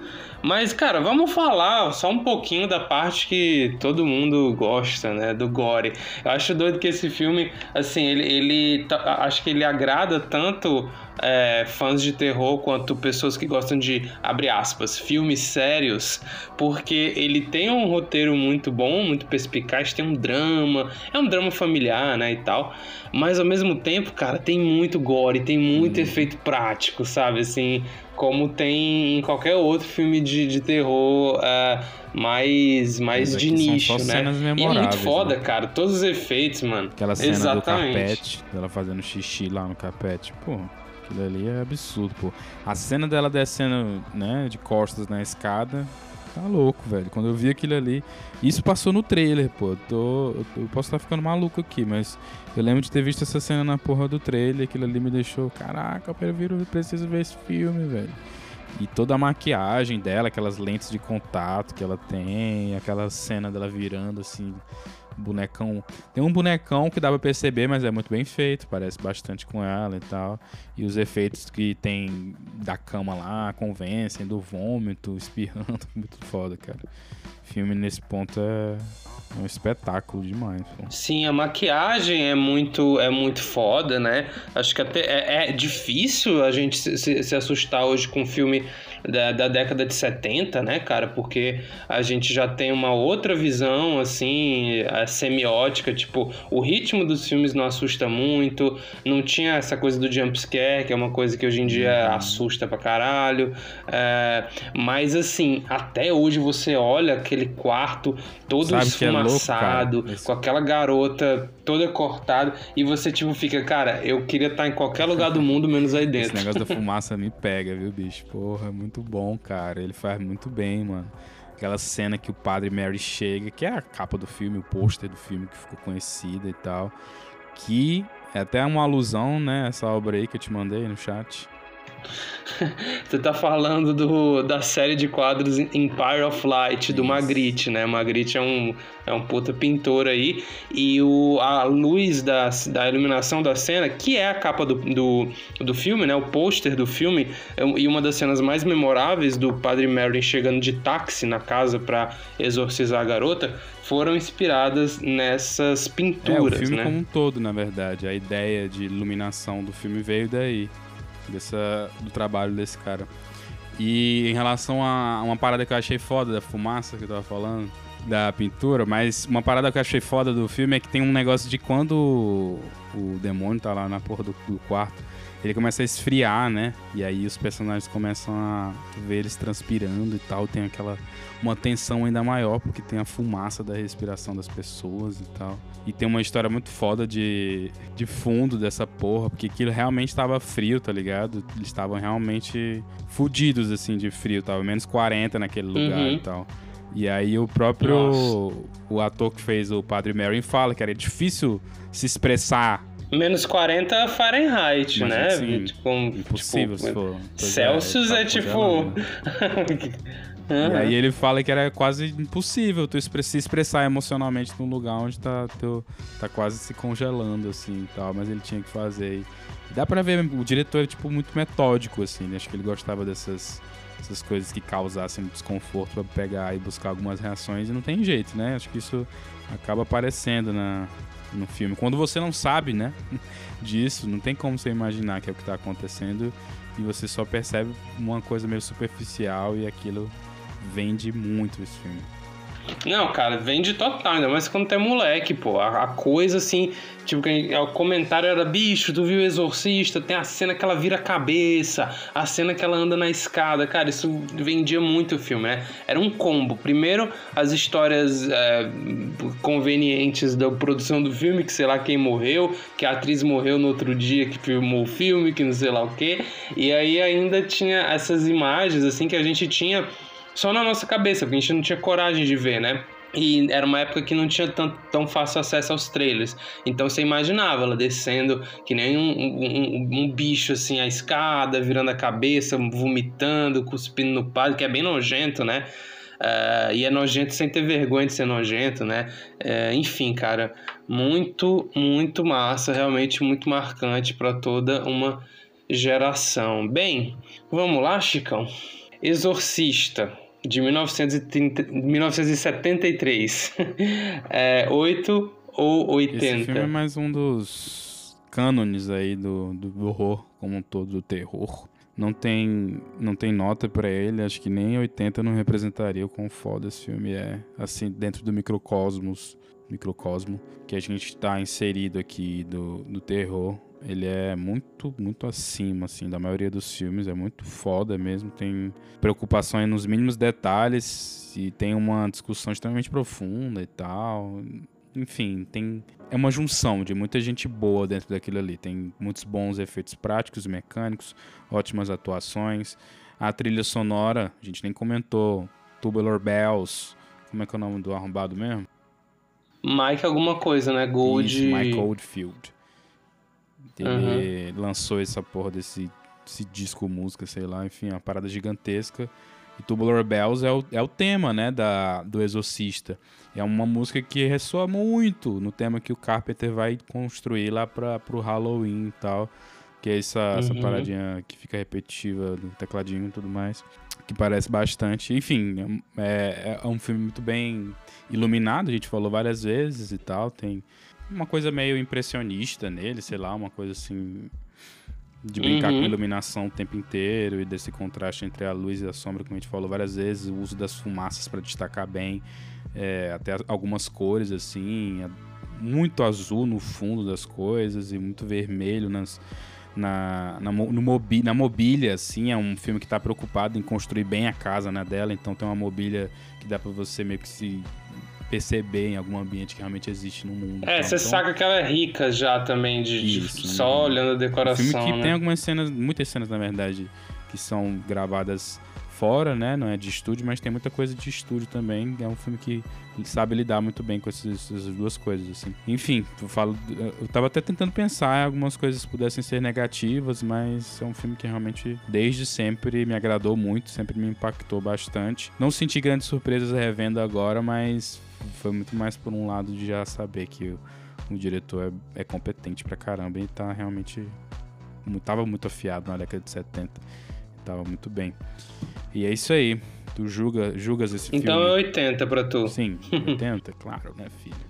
Speaker 1: Mas, cara, vamos falar só um pouquinho da parte que todo mundo gosta, né? Do gore. Eu acho doido que esse filme, assim, ele, ele acho que ele agrada tanto é, fãs de terror quanto pessoas que gostam de, abre aspas, filmes sérios, porque ele tem um roteiro muito bom, muito perspicaz, tem um drama, é um drama familiar, né, e tal, mas ao mesmo tempo, cara, tem muito gore, tem muito hum. efeito prático, sabe, assim, como tem em qualquer outro filme de, de terror uh, mais, mais de nicho, né?
Speaker 2: E é
Speaker 1: muito foda, né? cara. Todos os efeitos, mano.
Speaker 2: Aquela cena Exatamente. do carpete, dela fazendo xixi lá no carpete, pô. Aquilo ali é absurdo, pô. A cena dela descendo, né, de costas na escada, tá louco, velho. Quando eu vi aquilo ali. Isso passou no trailer, pô. Eu, tô, eu posso estar ficando maluco aqui, mas eu lembro de ter visto essa cena na porra do trailer, aquilo ali me deixou, caraca, eu preciso ver esse filme, velho. E toda a maquiagem dela, aquelas lentes de contato que ela tem, aquela cena dela virando assim, bonecão. Tem um bonecão que dá pra perceber, mas é muito bem feito, parece bastante com ela e tal. E os efeitos que tem da cama lá convencem, do vômito, espirrando, muito foda, cara. O filme nesse ponto é é um espetáculo demais. Pô.
Speaker 1: Sim, a maquiagem é muito, é muito foda, né? Acho que até é, é difícil a gente se, se, se, assustar hoje com um filme da, da década de 70, né, cara? Porque a gente já tem uma outra visão, assim, a semiótica, tipo, o ritmo dos filmes não assusta muito, não tinha essa coisa do jumpscare, que é uma coisa que hoje em dia uhum. assusta pra caralho. É, mas, assim, até hoje você olha aquele quarto todo Sabe esfumaçado, é louco, com aquela garota toda cortada, e você, tipo, fica, cara, eu queria estar em qualquer lugar do mundo, menos aí dentro.
Speaker 2: Esse negócio da fumaça me pega, viu, bicho? Porra, é muito muito bom, cara. Ele faz muito bem, mano. Aquela cena que o padre Mary chega, que é a capa do filme, o pôster do filme que ficou conhecida e tal. Que é até uma alusão, né? Essa obra aí que eu te mandei no chat.
Speaker 1: Você tá falando do, da série de quadros Empire of Light, do Isso. Magritte, né? Magritte é um, é um puta pintor aí. E o, a luz da, da iluminação da cena, que é a capa do, do, do filme, né? O pôster do filme, é e uma das cenas mais memoráveis do Padre Merlin chegando de táxi na casa para exorcizar a garota, foram inspiradas nessas pinturas,
Speaker 2: é, o filme
Speaker 1: né?
Speaker 2: como um todo, na verdade. A ideia de iluminação do filme veio daí dessa, do trabalho desse cara. E em relação a uma parada que eu achei foda da fumaça que eu tava falando, da pintura, mas uma parada que eu achei foda do filme é que tem um negócio de quando o, demônio tá lá na porra do, do quarto, ele começa a esfriar, né? E aí os personagens começam a ver eles transpirando e tal. Tem aquela. Uma tensão ainda maior, porque tem a fumaça da respiração das pessoas e tal. E tem uma história muito foda de, de fundo dessa porra, porque aquilo realmente estava frio, tá ligado? Eles estavam realmente fudidos, assim, de frio. Tava menos 40 naquele lugar uhum. e tal. E aí o próprio Nossa. o ator que fez o Padre Merrin fala que era difícil se expressar
Speaker 1: Menos 40 Fahrenheit, Mas, né?
Speaker 2: Assim, tipo, impossível tipo, se for.
Speaker 1: Celsius é, é tipo.
Speaker 2: Uhum. E aí ele fala que era quase impossível tu se expressar emocionalmente num lugar onde tá, teu, tá quase se congelando, assim, e tal. Mas ele tinha que fazer. E dá pra ver, o diretor é, tipo, muito metódico, assim, né? Acho que ele gostava dessas essas coisas que causassem desconforto para pegar e buscar algumas reações e não tem jeito, né? Acho que isso acaba aparecendo na, no filme. Quando você não sabe, né, disso, não tem como você imaginar que é o que está acontecendo e você só percebe uma coisa meio superficial e aquilo vende muito esse filme.
Speaker 1: Não, cara, vende total, ainda mais quando tem moleque, pô. A, a coisa assim, tipo, que o comentário era, bicho, tu viu o Exorcista? Tem a cena que ela vira a cabeça, a cena que ela anda na escada. Cara, isso vendia muito o filme, né? Era um combo. Primeiro, as histórias é, convenientes da produção do filme, que sei lá quem morreu, que a atriz morreu no outro dia que filmou o filme, que não sei lá o quê. E aí ainda tinha essas imagens, assim, que a gente tinha só na nossa cabeça, porque a gente não tinha coragem de ver, né? E era uma época que não tinha tão, tão fácil acesso aos trailers. Então você imaginava ela descendo que nem um, um, um, bicho assim, a escada, virando a cabeça, vomitando, cuspindo no padre, que é bem nojento, né? Uh, e é nojento sem ter vergonha de ser nojento, né? Uh, enfim, cara, muito, muito massa, realmente muito marcante para toda uma geração. Bem, vamos lá, Chicão? Exorcista de 1930, 1973. é, 8 ou 80?
Speaker 2: Esse filme é mais um dos cânones aí do, do horror como um todo, do terror. Não tem, não tem nota para ele, acho que nem 80 não representaria o quão foda esse filme é, assim, dentro do microcosmos, microcosmo que a gente está inserido aqui do, do terror ele é muito, muito acima, assim, da maioria dos filmes. É muito foda mesmo. Tem preocupações nos mínimos detalhes e tem uma discussão extremamente profunda e tal. Enfim, tem é uma junção de muita gente boa dentro daquilo ali. Tem muitos bons efeitos práticos e mecânicos, ótimas atuações. A trilha sonora, a gente nem comentou. Tubular Bells. Como é que é o nome do arrombado mesmo?
Speaker 1: Mike alguma coisa, né? Gold.
Speaker 2: Isso, Mike Oldfield. Ele uhum. lançou essa porra desse, desse disco música, sei lá, enfim, uma parada gigantesca. E Tubular Bells é o, é o tema, né, da, do Exorcista. É uma música que ressoa muito no tema que o Carpenter vai construir lá para pro Halloween e tal. Que é essa, uhum. essa paradinha que fica repetitiva do tecladinho e tudo mais. Que parece bastante. Enfim, é, é um filme muito bem iluminado, a gente falou várias vezes e tal. Tem uma coisa meio impressionista nele, sei lá, uma coisa assim. De brincar uhum. com iluminação o tempo inteiro e desse contraste entre a luz e a sombra, como a gente falou várias vezes, o uso das fumaças para destacar bem, é, até algumas cores assim, é muito azul no fundo das coisas e muito vermelho nas, na, na, no mobi, na mobília, assim, é um filme que está preocupado em construir bem a casa né, dela, então tem uma mobília que dá para você meio que se perceber em algum ambiente que realmente existe no mundo.
Speaker 1: É, você então, saca que ela é rica já também, de, isso, de só né? olhando a decoração. Um filme
Speaker 2: que
Speaker 1: né?
Speaker 2: tem algumas cenas, muitas cenas na verdade, que são gravadas fora, né? Não é de estúdio, mas tem muita coisa de estúdio também. É um filme que sabe lidar muito bem com essas, essas, duas coisas, assim. Enfim, eu falo, eu tava até tentando pensar em algumas coisas que pudessem ser negativas, mas é um filme que realmente desde sempre me agradou muito, sempre me impactou bastante. Não senti grandes surpresas revendo agora, mas foi muito mais por um lado de já saber que o, o diretor é, é, competente pra caramba e tá realmente. Tava muito afiado na década de 70. Tava muito bem. E é isso aí. Tu julga, julgas esse
Speaker 1: então
Speaker 2: filme?
Speaker 1: Então é 80 pra tu.
Speaker 2: Sim, 80, claro, né, filho?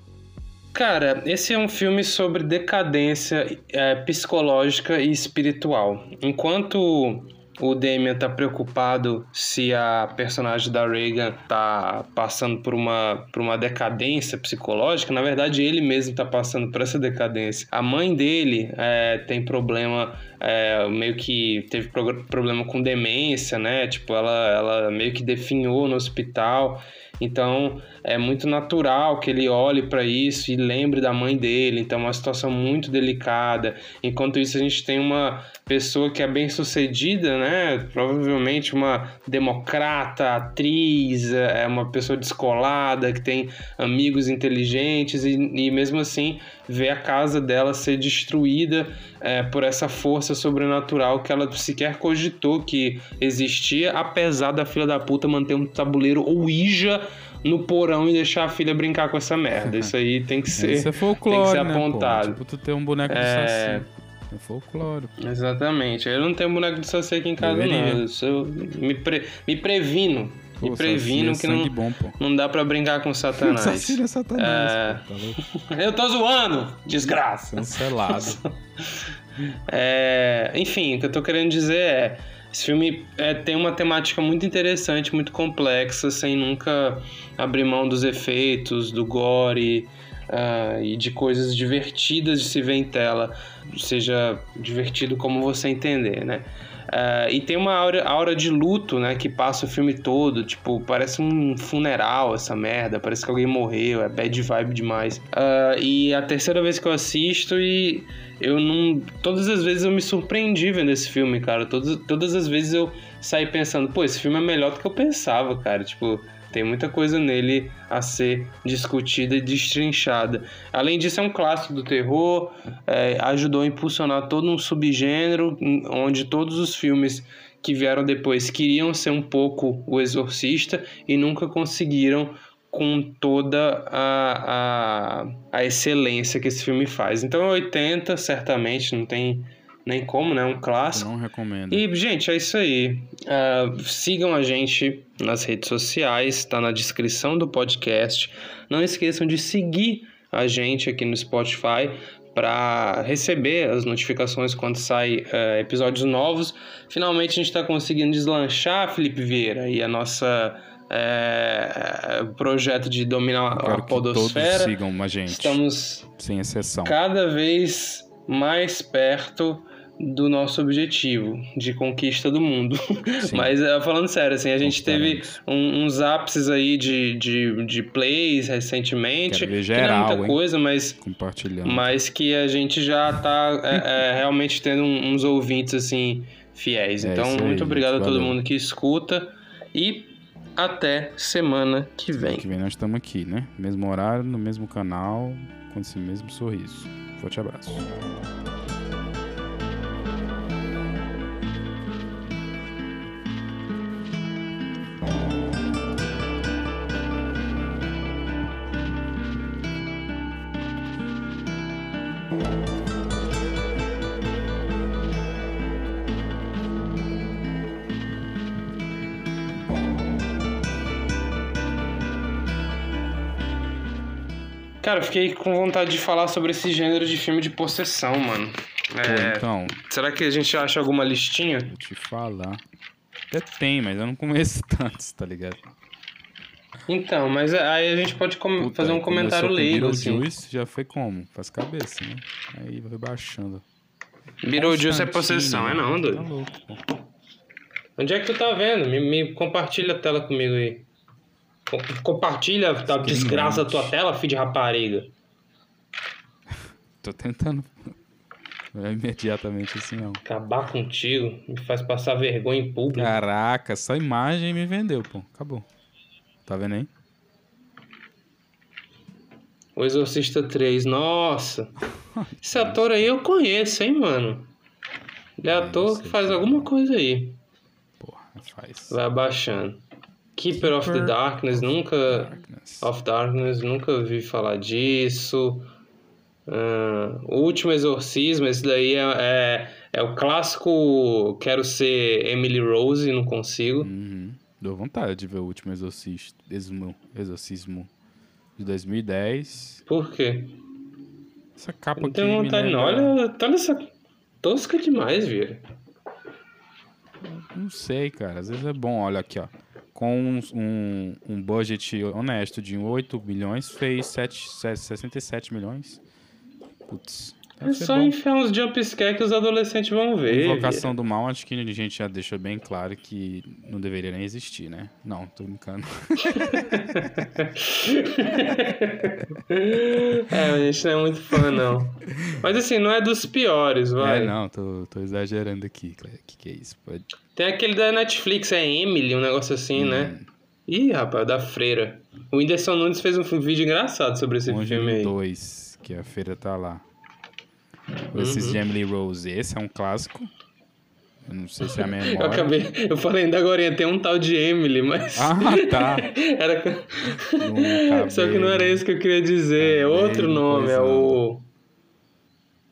Speaker 1: Cara, esse é um filme sobre decadência é, psicológica e espiritual. Enquanto o Damian tá preocupado se a personagem da Reagan tá passando por uma, por uma decadência psicológica. Na verdade, ele mesmo tá passando por essa decadência. A mãe dele é, tem problema, é, meio que teve problema com demência, né? Tipo, ela, ela meio que definhou no hospital. Então é muito natural que ele olhe para isso e lembre da mãe dele. Então é uma situação muito delicada. Enquanto isso, a gente tem uma pessoa que é bem sucedida, né? Provavelmente uma democrata, atriz, é uma pessoa descolada, que tem amigos inteligentes e, e mesmo assim vê a casa dela ser destruída é, por essa força sobrenatural que ela sequer cogitou que existia, apesar da filha da puta manter um tabuleiro Ouija no porão e deixar a filha brincar com essa merda. Isso aí tem que ser,
Speaker 2: Isso é folclore,
Speaker 1: tem que ser
Speaker 2: né, pô?
Speaker 1: apontado.
Speaker 2: Tipo, tu ter um boneco de
Speaker 1: É.
Speaker 2: saci. É folclore. pô.
Speaker 1: Exatamente. Eu não tenho boneco de saci aqui em casa,
Speaker 2: Deveria.
Speaker 1: não. Eu me, pre- me previno.
Speaker 2: Pô,
Speaker 1: me previno
Speaker 2: saci
Speaker 1: que
Speaker 2: é
Speaker 1: não,
Speaker 2: bom,
Speaker 1: não dá pra brincar com Satanás.
Speaker 2: Saci é satanás,
Speaker 1: É.
Speaker 2: pô, tá?
Speaker 1: Eu tô zoando, desgraça.
Speaker 2: Cancelado.
Speaker 1: É, enfim, o que eu tô querendo dizer é. Esse filme é, tem uma temática muito interessante, muito complexa, sem nunca abrir mão dos efeitos, do gore ah, e de coisas divertidas de se ver em tela, seja divertido como você entender, né? Ah, e tem uma aura, aura de luto, né, que passa o filme todo, tipo, parece um funeral essa merda, parece que alguém morreu, é bad vibe demais. Ah, e a terceira vez que eu assisto e eu não. Todas as vezes eu me surpreendi vendo esse filme, cara. Todas, todas as vezes eu saí pensando, pô, esse filme é melhor do que eu pensava, cara. Tipo, tem muita coisa nele a ser discutida e destrinchada. Além disso, é um clássico do terror, é, ajudou a impulsionar todo um subgênero em- onde todos os filmes que vieram depois queriam ser um pouco o exorcista e nunca conseguiram com toda a, a, a excelência que esse filme faz. Então é 80, certamente, não tem nem como, né? É um
Speaker 2: Eu
Speaker 1: clássico.
Speaker 2: não recomendo.
Speaker 1: E, gente, é isso aí. Ah, sigam a gente nas redes sociais, tá na descrição do podcast. Não esqueçam de seguir a gente aqui no Spotify para receber as notificações quando sai eh, episódios novos. Finalmente a gente está conseguindo deslanchar, Felipe Vieira, e a nossa eh, projeto de dominar
Speaker 2: Eu
Speaker 1: a
Speaker 2: que todos
Speaker 1: podosfera.
Speaker 2: sigam a gente,
Speaker 1: Estamos
Speaker 2: sem exceção.
Speaker 1: cada vez mais perto do nosso objetivo de conquista do mundo. Mas eh, falando sério, assim, a gente teve um- uns ápices aí de, de, de plays recentemente.
Speaker 2: Quero ver
Speaker 1: que não é
Speaker 2: geral,
Speaker 1: muita
Speaker 2: hein?
Speaker 1: coisa, mas,
Speaker 2: Compartilhando.
Speaker 1: mas que a gente já tá é, é, realmente tendo uns ouvintes assim fiéis.
Speaker 2: É
Speaker 1: Então,
Speaker 2: aí,
Speaker 1: muito obrigado a todo
Speaker 2: valeu.
Speaker 1: mundo que escuta e até semana que vem.
Speaker 2: Que vem nós estamos aqui, né? Mesmo horário, no mesmo canal, com esse mesmo sorriso. Forte abraço.
Speaker 1: Cara, eu fiquei com vontade de falar sobre esse gênero de filme de possessão, mano.
Speaker 2: Pô,
Speaker 1: É,
Speaker 2: então,
Speaker 1: será que a gente acha alguma listinha?
Speaker 2: vou te falar. Até tem, mas eu não conheço tantos, tá ligado?
Speaker 1: Então, mas aí a gente pode
Speaker 2: Puta,
Speaker 1: fazer um comentário leigo, assim.
Speaker 2: Beetlejuice, já foi como? Faz cabeça, né? Aí vai baixando.
Speaker 1: Beetlejuice é possessão, é não,
Speaker 2: Tá
Speaker 1: doido?
Speaker 2: louco, pô.
Speaker 1: Onde é que tu tá vendo? Me, me compartilha a tela comigo aí. Com- Compartilha a desgraça da tua tela, filho de rapariga.
Speaker 2: Tô tentando. Não é imediatamente assim, não.
Speaker 1: Acabar contigo, me faz passar vergonha em público.
Speaker 2: Caraca, só imagem me vendeu, pô. Acabou. Tá vendo aí?
Speaker 1: O Exorcista 3, nossa. Esse ator aí eu conheço, hein, mano. Ele é
Speaker 2: É,
Speaker 1: ator que faz
Speaker 2: que-
Speaker 1: alguma coisa aí.
Speaker 2: Porra, faz.
Speaker 1: Vai abaixando. Keeper of the Darkness, nunca.
Speaker 2: Darkness.
Speaker 1: Of Darkness, nunca ouvi falar disso. Ah, o Último Exorcismo, esse daí é, é, é o clássico. Quero ser Emily Rose, não consigo.
Speaker 2: Uhum. Deu vontade de ver o último exorcismo, exorcismo, de 2010.
Speaker 1: Por quê?
Speaker 2: Essa capa
Speaker 1: Não
Speaker 2: aqui.
Speaker 1: tenho
Speaker 2: me
Speaker 1: vontade, não. Olha, olha essa tosca demais, Vira.
Speaker 2: Não sei, cara. Às vezes é bom. Olha aqui, ó. Com um, um, um budget honesto de 8 milhões, fez 7, 67 milhões. Putz.
Speaker 1: É
Speaker 2: Deve ser
Speaker 1: só
Speaker 2: bom.
Speaker 1: enfiar uns jumpscare que os adolescentes vão ver.
Speaker 2: Invocação do Mal, acho que a gente já deixa bem claro que não deveria nem existir, né? Não, tô brincando.
Speaker 1: é, a gente não é muito fã, não. Mas assim, não é dos piores, vai.
Speaker 2: É, não, tô, tô exagerando aqui. O que, que é isso? Pode...
Speaker 1: Tem aquele da Netflix, é Emily, um negócio assim, né?
Speaker 2: Hum.
Speaker 1: Ih, rapaz, da freira. O Whindersson Nunes fez um vídeo engraçado sobre esse filme aí.
Speaker 2: 2, que a feira tá lá. Esses
Speaker 1: Uhum.
Speaker 2: de Emily Rose, esse é um clássico. Eu não sei se é a
Speaker 1: Eu
Speaker 2: memória.
Speaker 1: acabei. Eu falei ainda agora, tem um tal de Emily, mas.
Speaker 2: Ah, tá.
Speaker 1: Era... Só que não era isso que eu queria dizer. É outro nome, é o.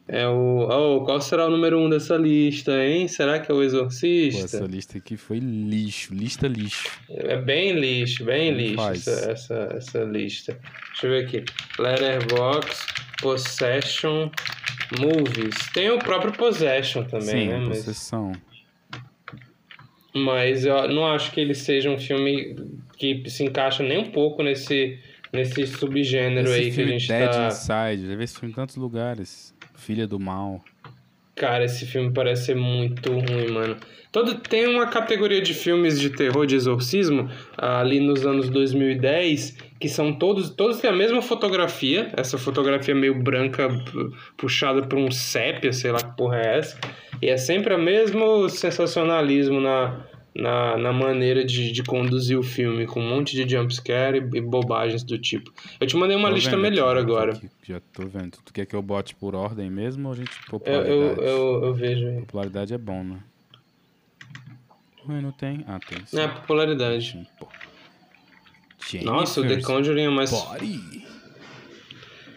Speaker 1: É o. Oh, qual será o número um dessa lista, hein? Será que é o
Speaker 2: Pô,
Speaker 1: Exorcista?
Speaker 2: essa lista aqui foi lixo, lista lixo.
Speaker 1: É bem lixo, bem
Speaker 2: Como
Speaker 1: lixo essa, essa, essa lista. Deixa eu ver aqui. Letterboxd, Possession, Movies. Tem o próprio Possession também,
Speaker 2: Sim,
Speaker 1: né? Mas,
Speaker 2: possessão.
Speaker 1: mas eu não acho que ele seja um filme que se encaixa nem um pouco nesse, nesse subgênero aí
Speaker 2: Esse
Speaker 1: que a gente
Speaker 2: Dead
Speaker 1: tá.
Speaker 2: Inside, já vi esse filme em tantos lugares. Filha do Mal.
Speaker 1: Cara, esse filme parece ser muito ruim, mano. Todo, tem uma categoria de filmes de terror, de exorcismo, ali nos anos 2010, que são todos, todos têm a mesma fotografia, essa fotografia meio branca, pu- puxada por um sépia, sei lá que porra é essa, e é sempre o mesmo sensacionalismo na, na, na maneira de, de conduzir o filme, com um monte de jumpscare e, e bobagens do tipo. Eu te mandei uma
Speaker 2: Tô
Speaker 1: lista
Speaker 2: aqui,
Speaker 1: melhor agora.
Speaker 2: aqui, já tô vendo. Tu quer que eu bote por ordem mesmo ou a gente
Speaker 1: Eu,
Speaker 2: popularidade?
Speaker 1: eu, eu, eu vejo aí.
Speaker 2: Popularidade é bom, né? Ué, não tem? Ah, tem. sim.
Speaker 1: É popularidade. Nossa, o The Conjuring é mais.
Speaker 2: Body.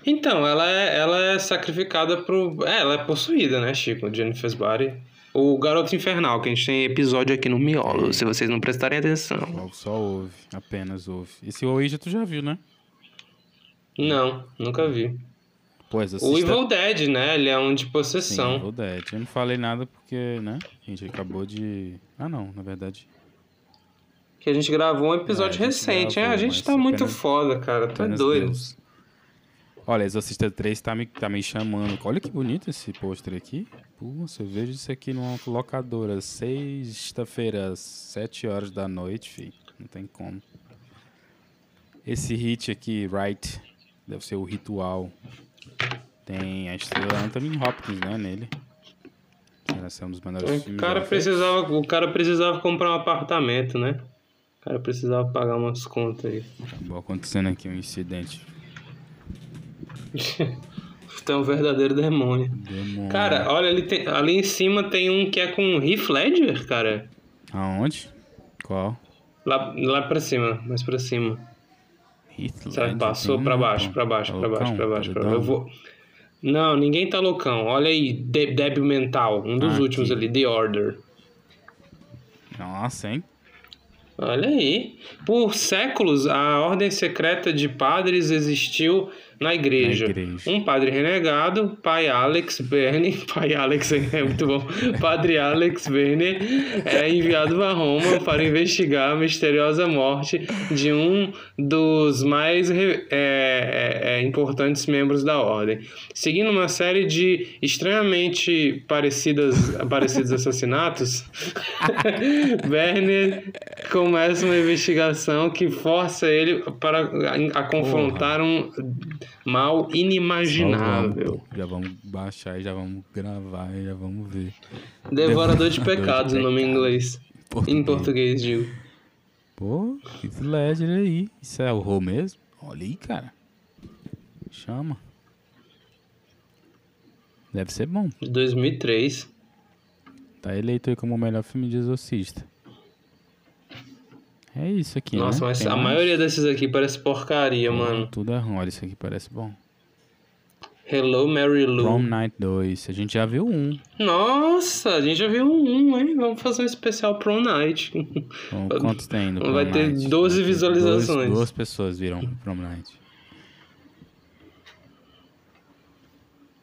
Speaker 1: Então, ela é, ela é sacrificada pro. É, ela é possuída, né, Chico? Jennifer's Body. O Garoto Infernal, que a gente tem episódio aqui no Miolo, se vocês não prestarem atenção.
Speaker 2: Só, só ouve, apenas ouve. Esse Ouija tu já viu, né?
Speaker 1: Não, nunca vi.
Speaker 2: Pois,
Speaker 1: O
Speaker 2: assista...
Speaker 1: Evil Dead, né? Ele é um de
Speaker 2: Sim,
Speaker 1: possessão.
Speaker 2: Evil Dead. Eu não falei nada porque, né? A gente acabou de... Ah, não, na verdade.
Speaker 1: Que a gente gravou um episódio
Speaker 2: É,
Speaker 1: recente.
Speaker 2: gravou,
Speaker 1: é, a gente tá muito
Speaker 2: apenas-
Speaker 1: foda, cara. Tu é
Speaker 2: Apenas
Speaker 1: doido.
Speaker 2: Deus. Olha, Exorcista 3 tá me, tá me chamando. Olha que bonito esse pôster aqui. Nossa, eu vejo isso aqui numa locadora. Sexta-feira, às 7 horas da noite, filho. Não tem como. Esse hit aqui, Right, deve ser o ritual. Tem a estrela Anthony Hopkins, né, nele. Ela é um dos melhores
Speaker 1: O cara, precisava, o cara precisava comprar um apartamento, né? O cara precisava pagar umas contas aí.
Speaker 2: Acabou acontecendo aqui um incidente.
Speaker 1: Tu é um verdadeiro demônio.
Speaker 2: Demônio.
Speaker 1: Cara, olha, ali, tem, ali em cima tem um que é com Heath Ledger, cara.
Speaker 2: Aonde? Qual?
Speaker 1: Lá, lá pra cima, mais pra cima.
Speaker 2: Heath Ledger,
Speaker 1: passou
Speaker 2: tem
Speaker 1: pra baixo, pra baixo, pra baixo, pra baixo, pra baixo. Eu vou... Não, ninguém tá loucão. Olha aí, De- débil mental, um dos
Speaker 2: Ah,
Speaker 1: últimos
Speaker 2: aqui.
Speaker 1: ali, The Order.
Speaker 2: Nossa, hein?
Speaker 1: Olha aí. Por séculos, a ordem secreta de padres existiu na igreja.
Speaker 2: Na igreja.
Speaker 1: Um padre renegado, pai Alex Verne, pai Alex é muito bom, padre Alex Verne é enviado a Roma para investigar a misteriosa morte de um dos mais é, é, é, importantes membros da ordem. Seguindo uma série de estranhamente parecidas, parecidos assassinatos, Werner começa uma investigação que força ele para a, a confrontar um mal inimaginável.
Speaker 2: Já vamos baixar e já vamos gravar e já vamos ver.
Speaker 1: Devorador de
Speaker 2: Devorador de
Speaker 1: pecados, o nome em inglês. Em português, digo.
Speaker 2: Pô, Heath Ledger aí. Isso é o Rô mesmo? Olha aí, cara. Chama. Deve ser bom.
Speaker 1: De 2003.
Speaker 2: Tá eleito aí como o melhor filme de exorcista. É isso aqui,
Speaker 1: Nossa,
Speaker 2: né?
Speaker 1: mas
Speaker 2: Tem
Speaker 1: a
Speaker 2: mais?
Speaker 1: maioria desses aqui parece porcaria, mano.
Speaker 2: Tudo é ruim. Olha, isso aqui parece bom.
Speaker 1: Hello, Mary Lou.
Speaker 2: Prom Night 2. A gente já viu um.
Speaker 1: Nossa, a gente já viu um, hein? Vamos fazer um especial Prom Night.
Speaker 2: Bom, quantos tem no
Speaker 1: Vai
Speaker 2: Prom
Speaker 1: ter
Speaker 2: Night?
Speaker 1: 12
Speaker 2: Vai ter
Speaker 1: visualizações.
Speaker 2: Duas, duas pessoas viram Prom Night.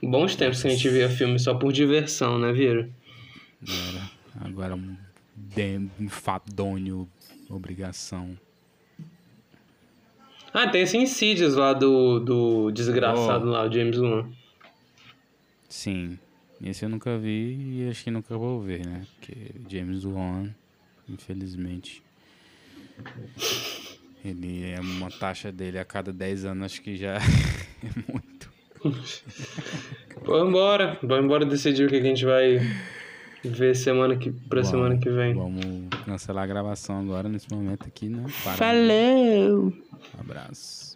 Speaker 1: Bons tempos que a gente via filme só por diversão, né, Vieira?
Speaker 2: Agora, agora um enfadonho, obrigação.
Speaker 1: Ah, tem esse Insidious lá do, do desgraçado
Speaker 2: Oh.
Speaker 1: lá, o James Wan.
Speaker 2: Sim, esse eu nunca vi e acho que nunca vou ver, né? Porque James Wan, infelizmente, ele é uma taxa dele a cada 10 anos, acho que já é muito.
Speaker 1: Vamos embora. Vamos embora decidir o que a gente vai ver semana que, pra
Speaker 2: Vamos-
Speaker 1: semana que vem.
Speaker 2: Vamos cancelar a gravação agora, nesse momento aqui, né? Para.
Speaker 1: Falou!
Speaker 2: Abraço.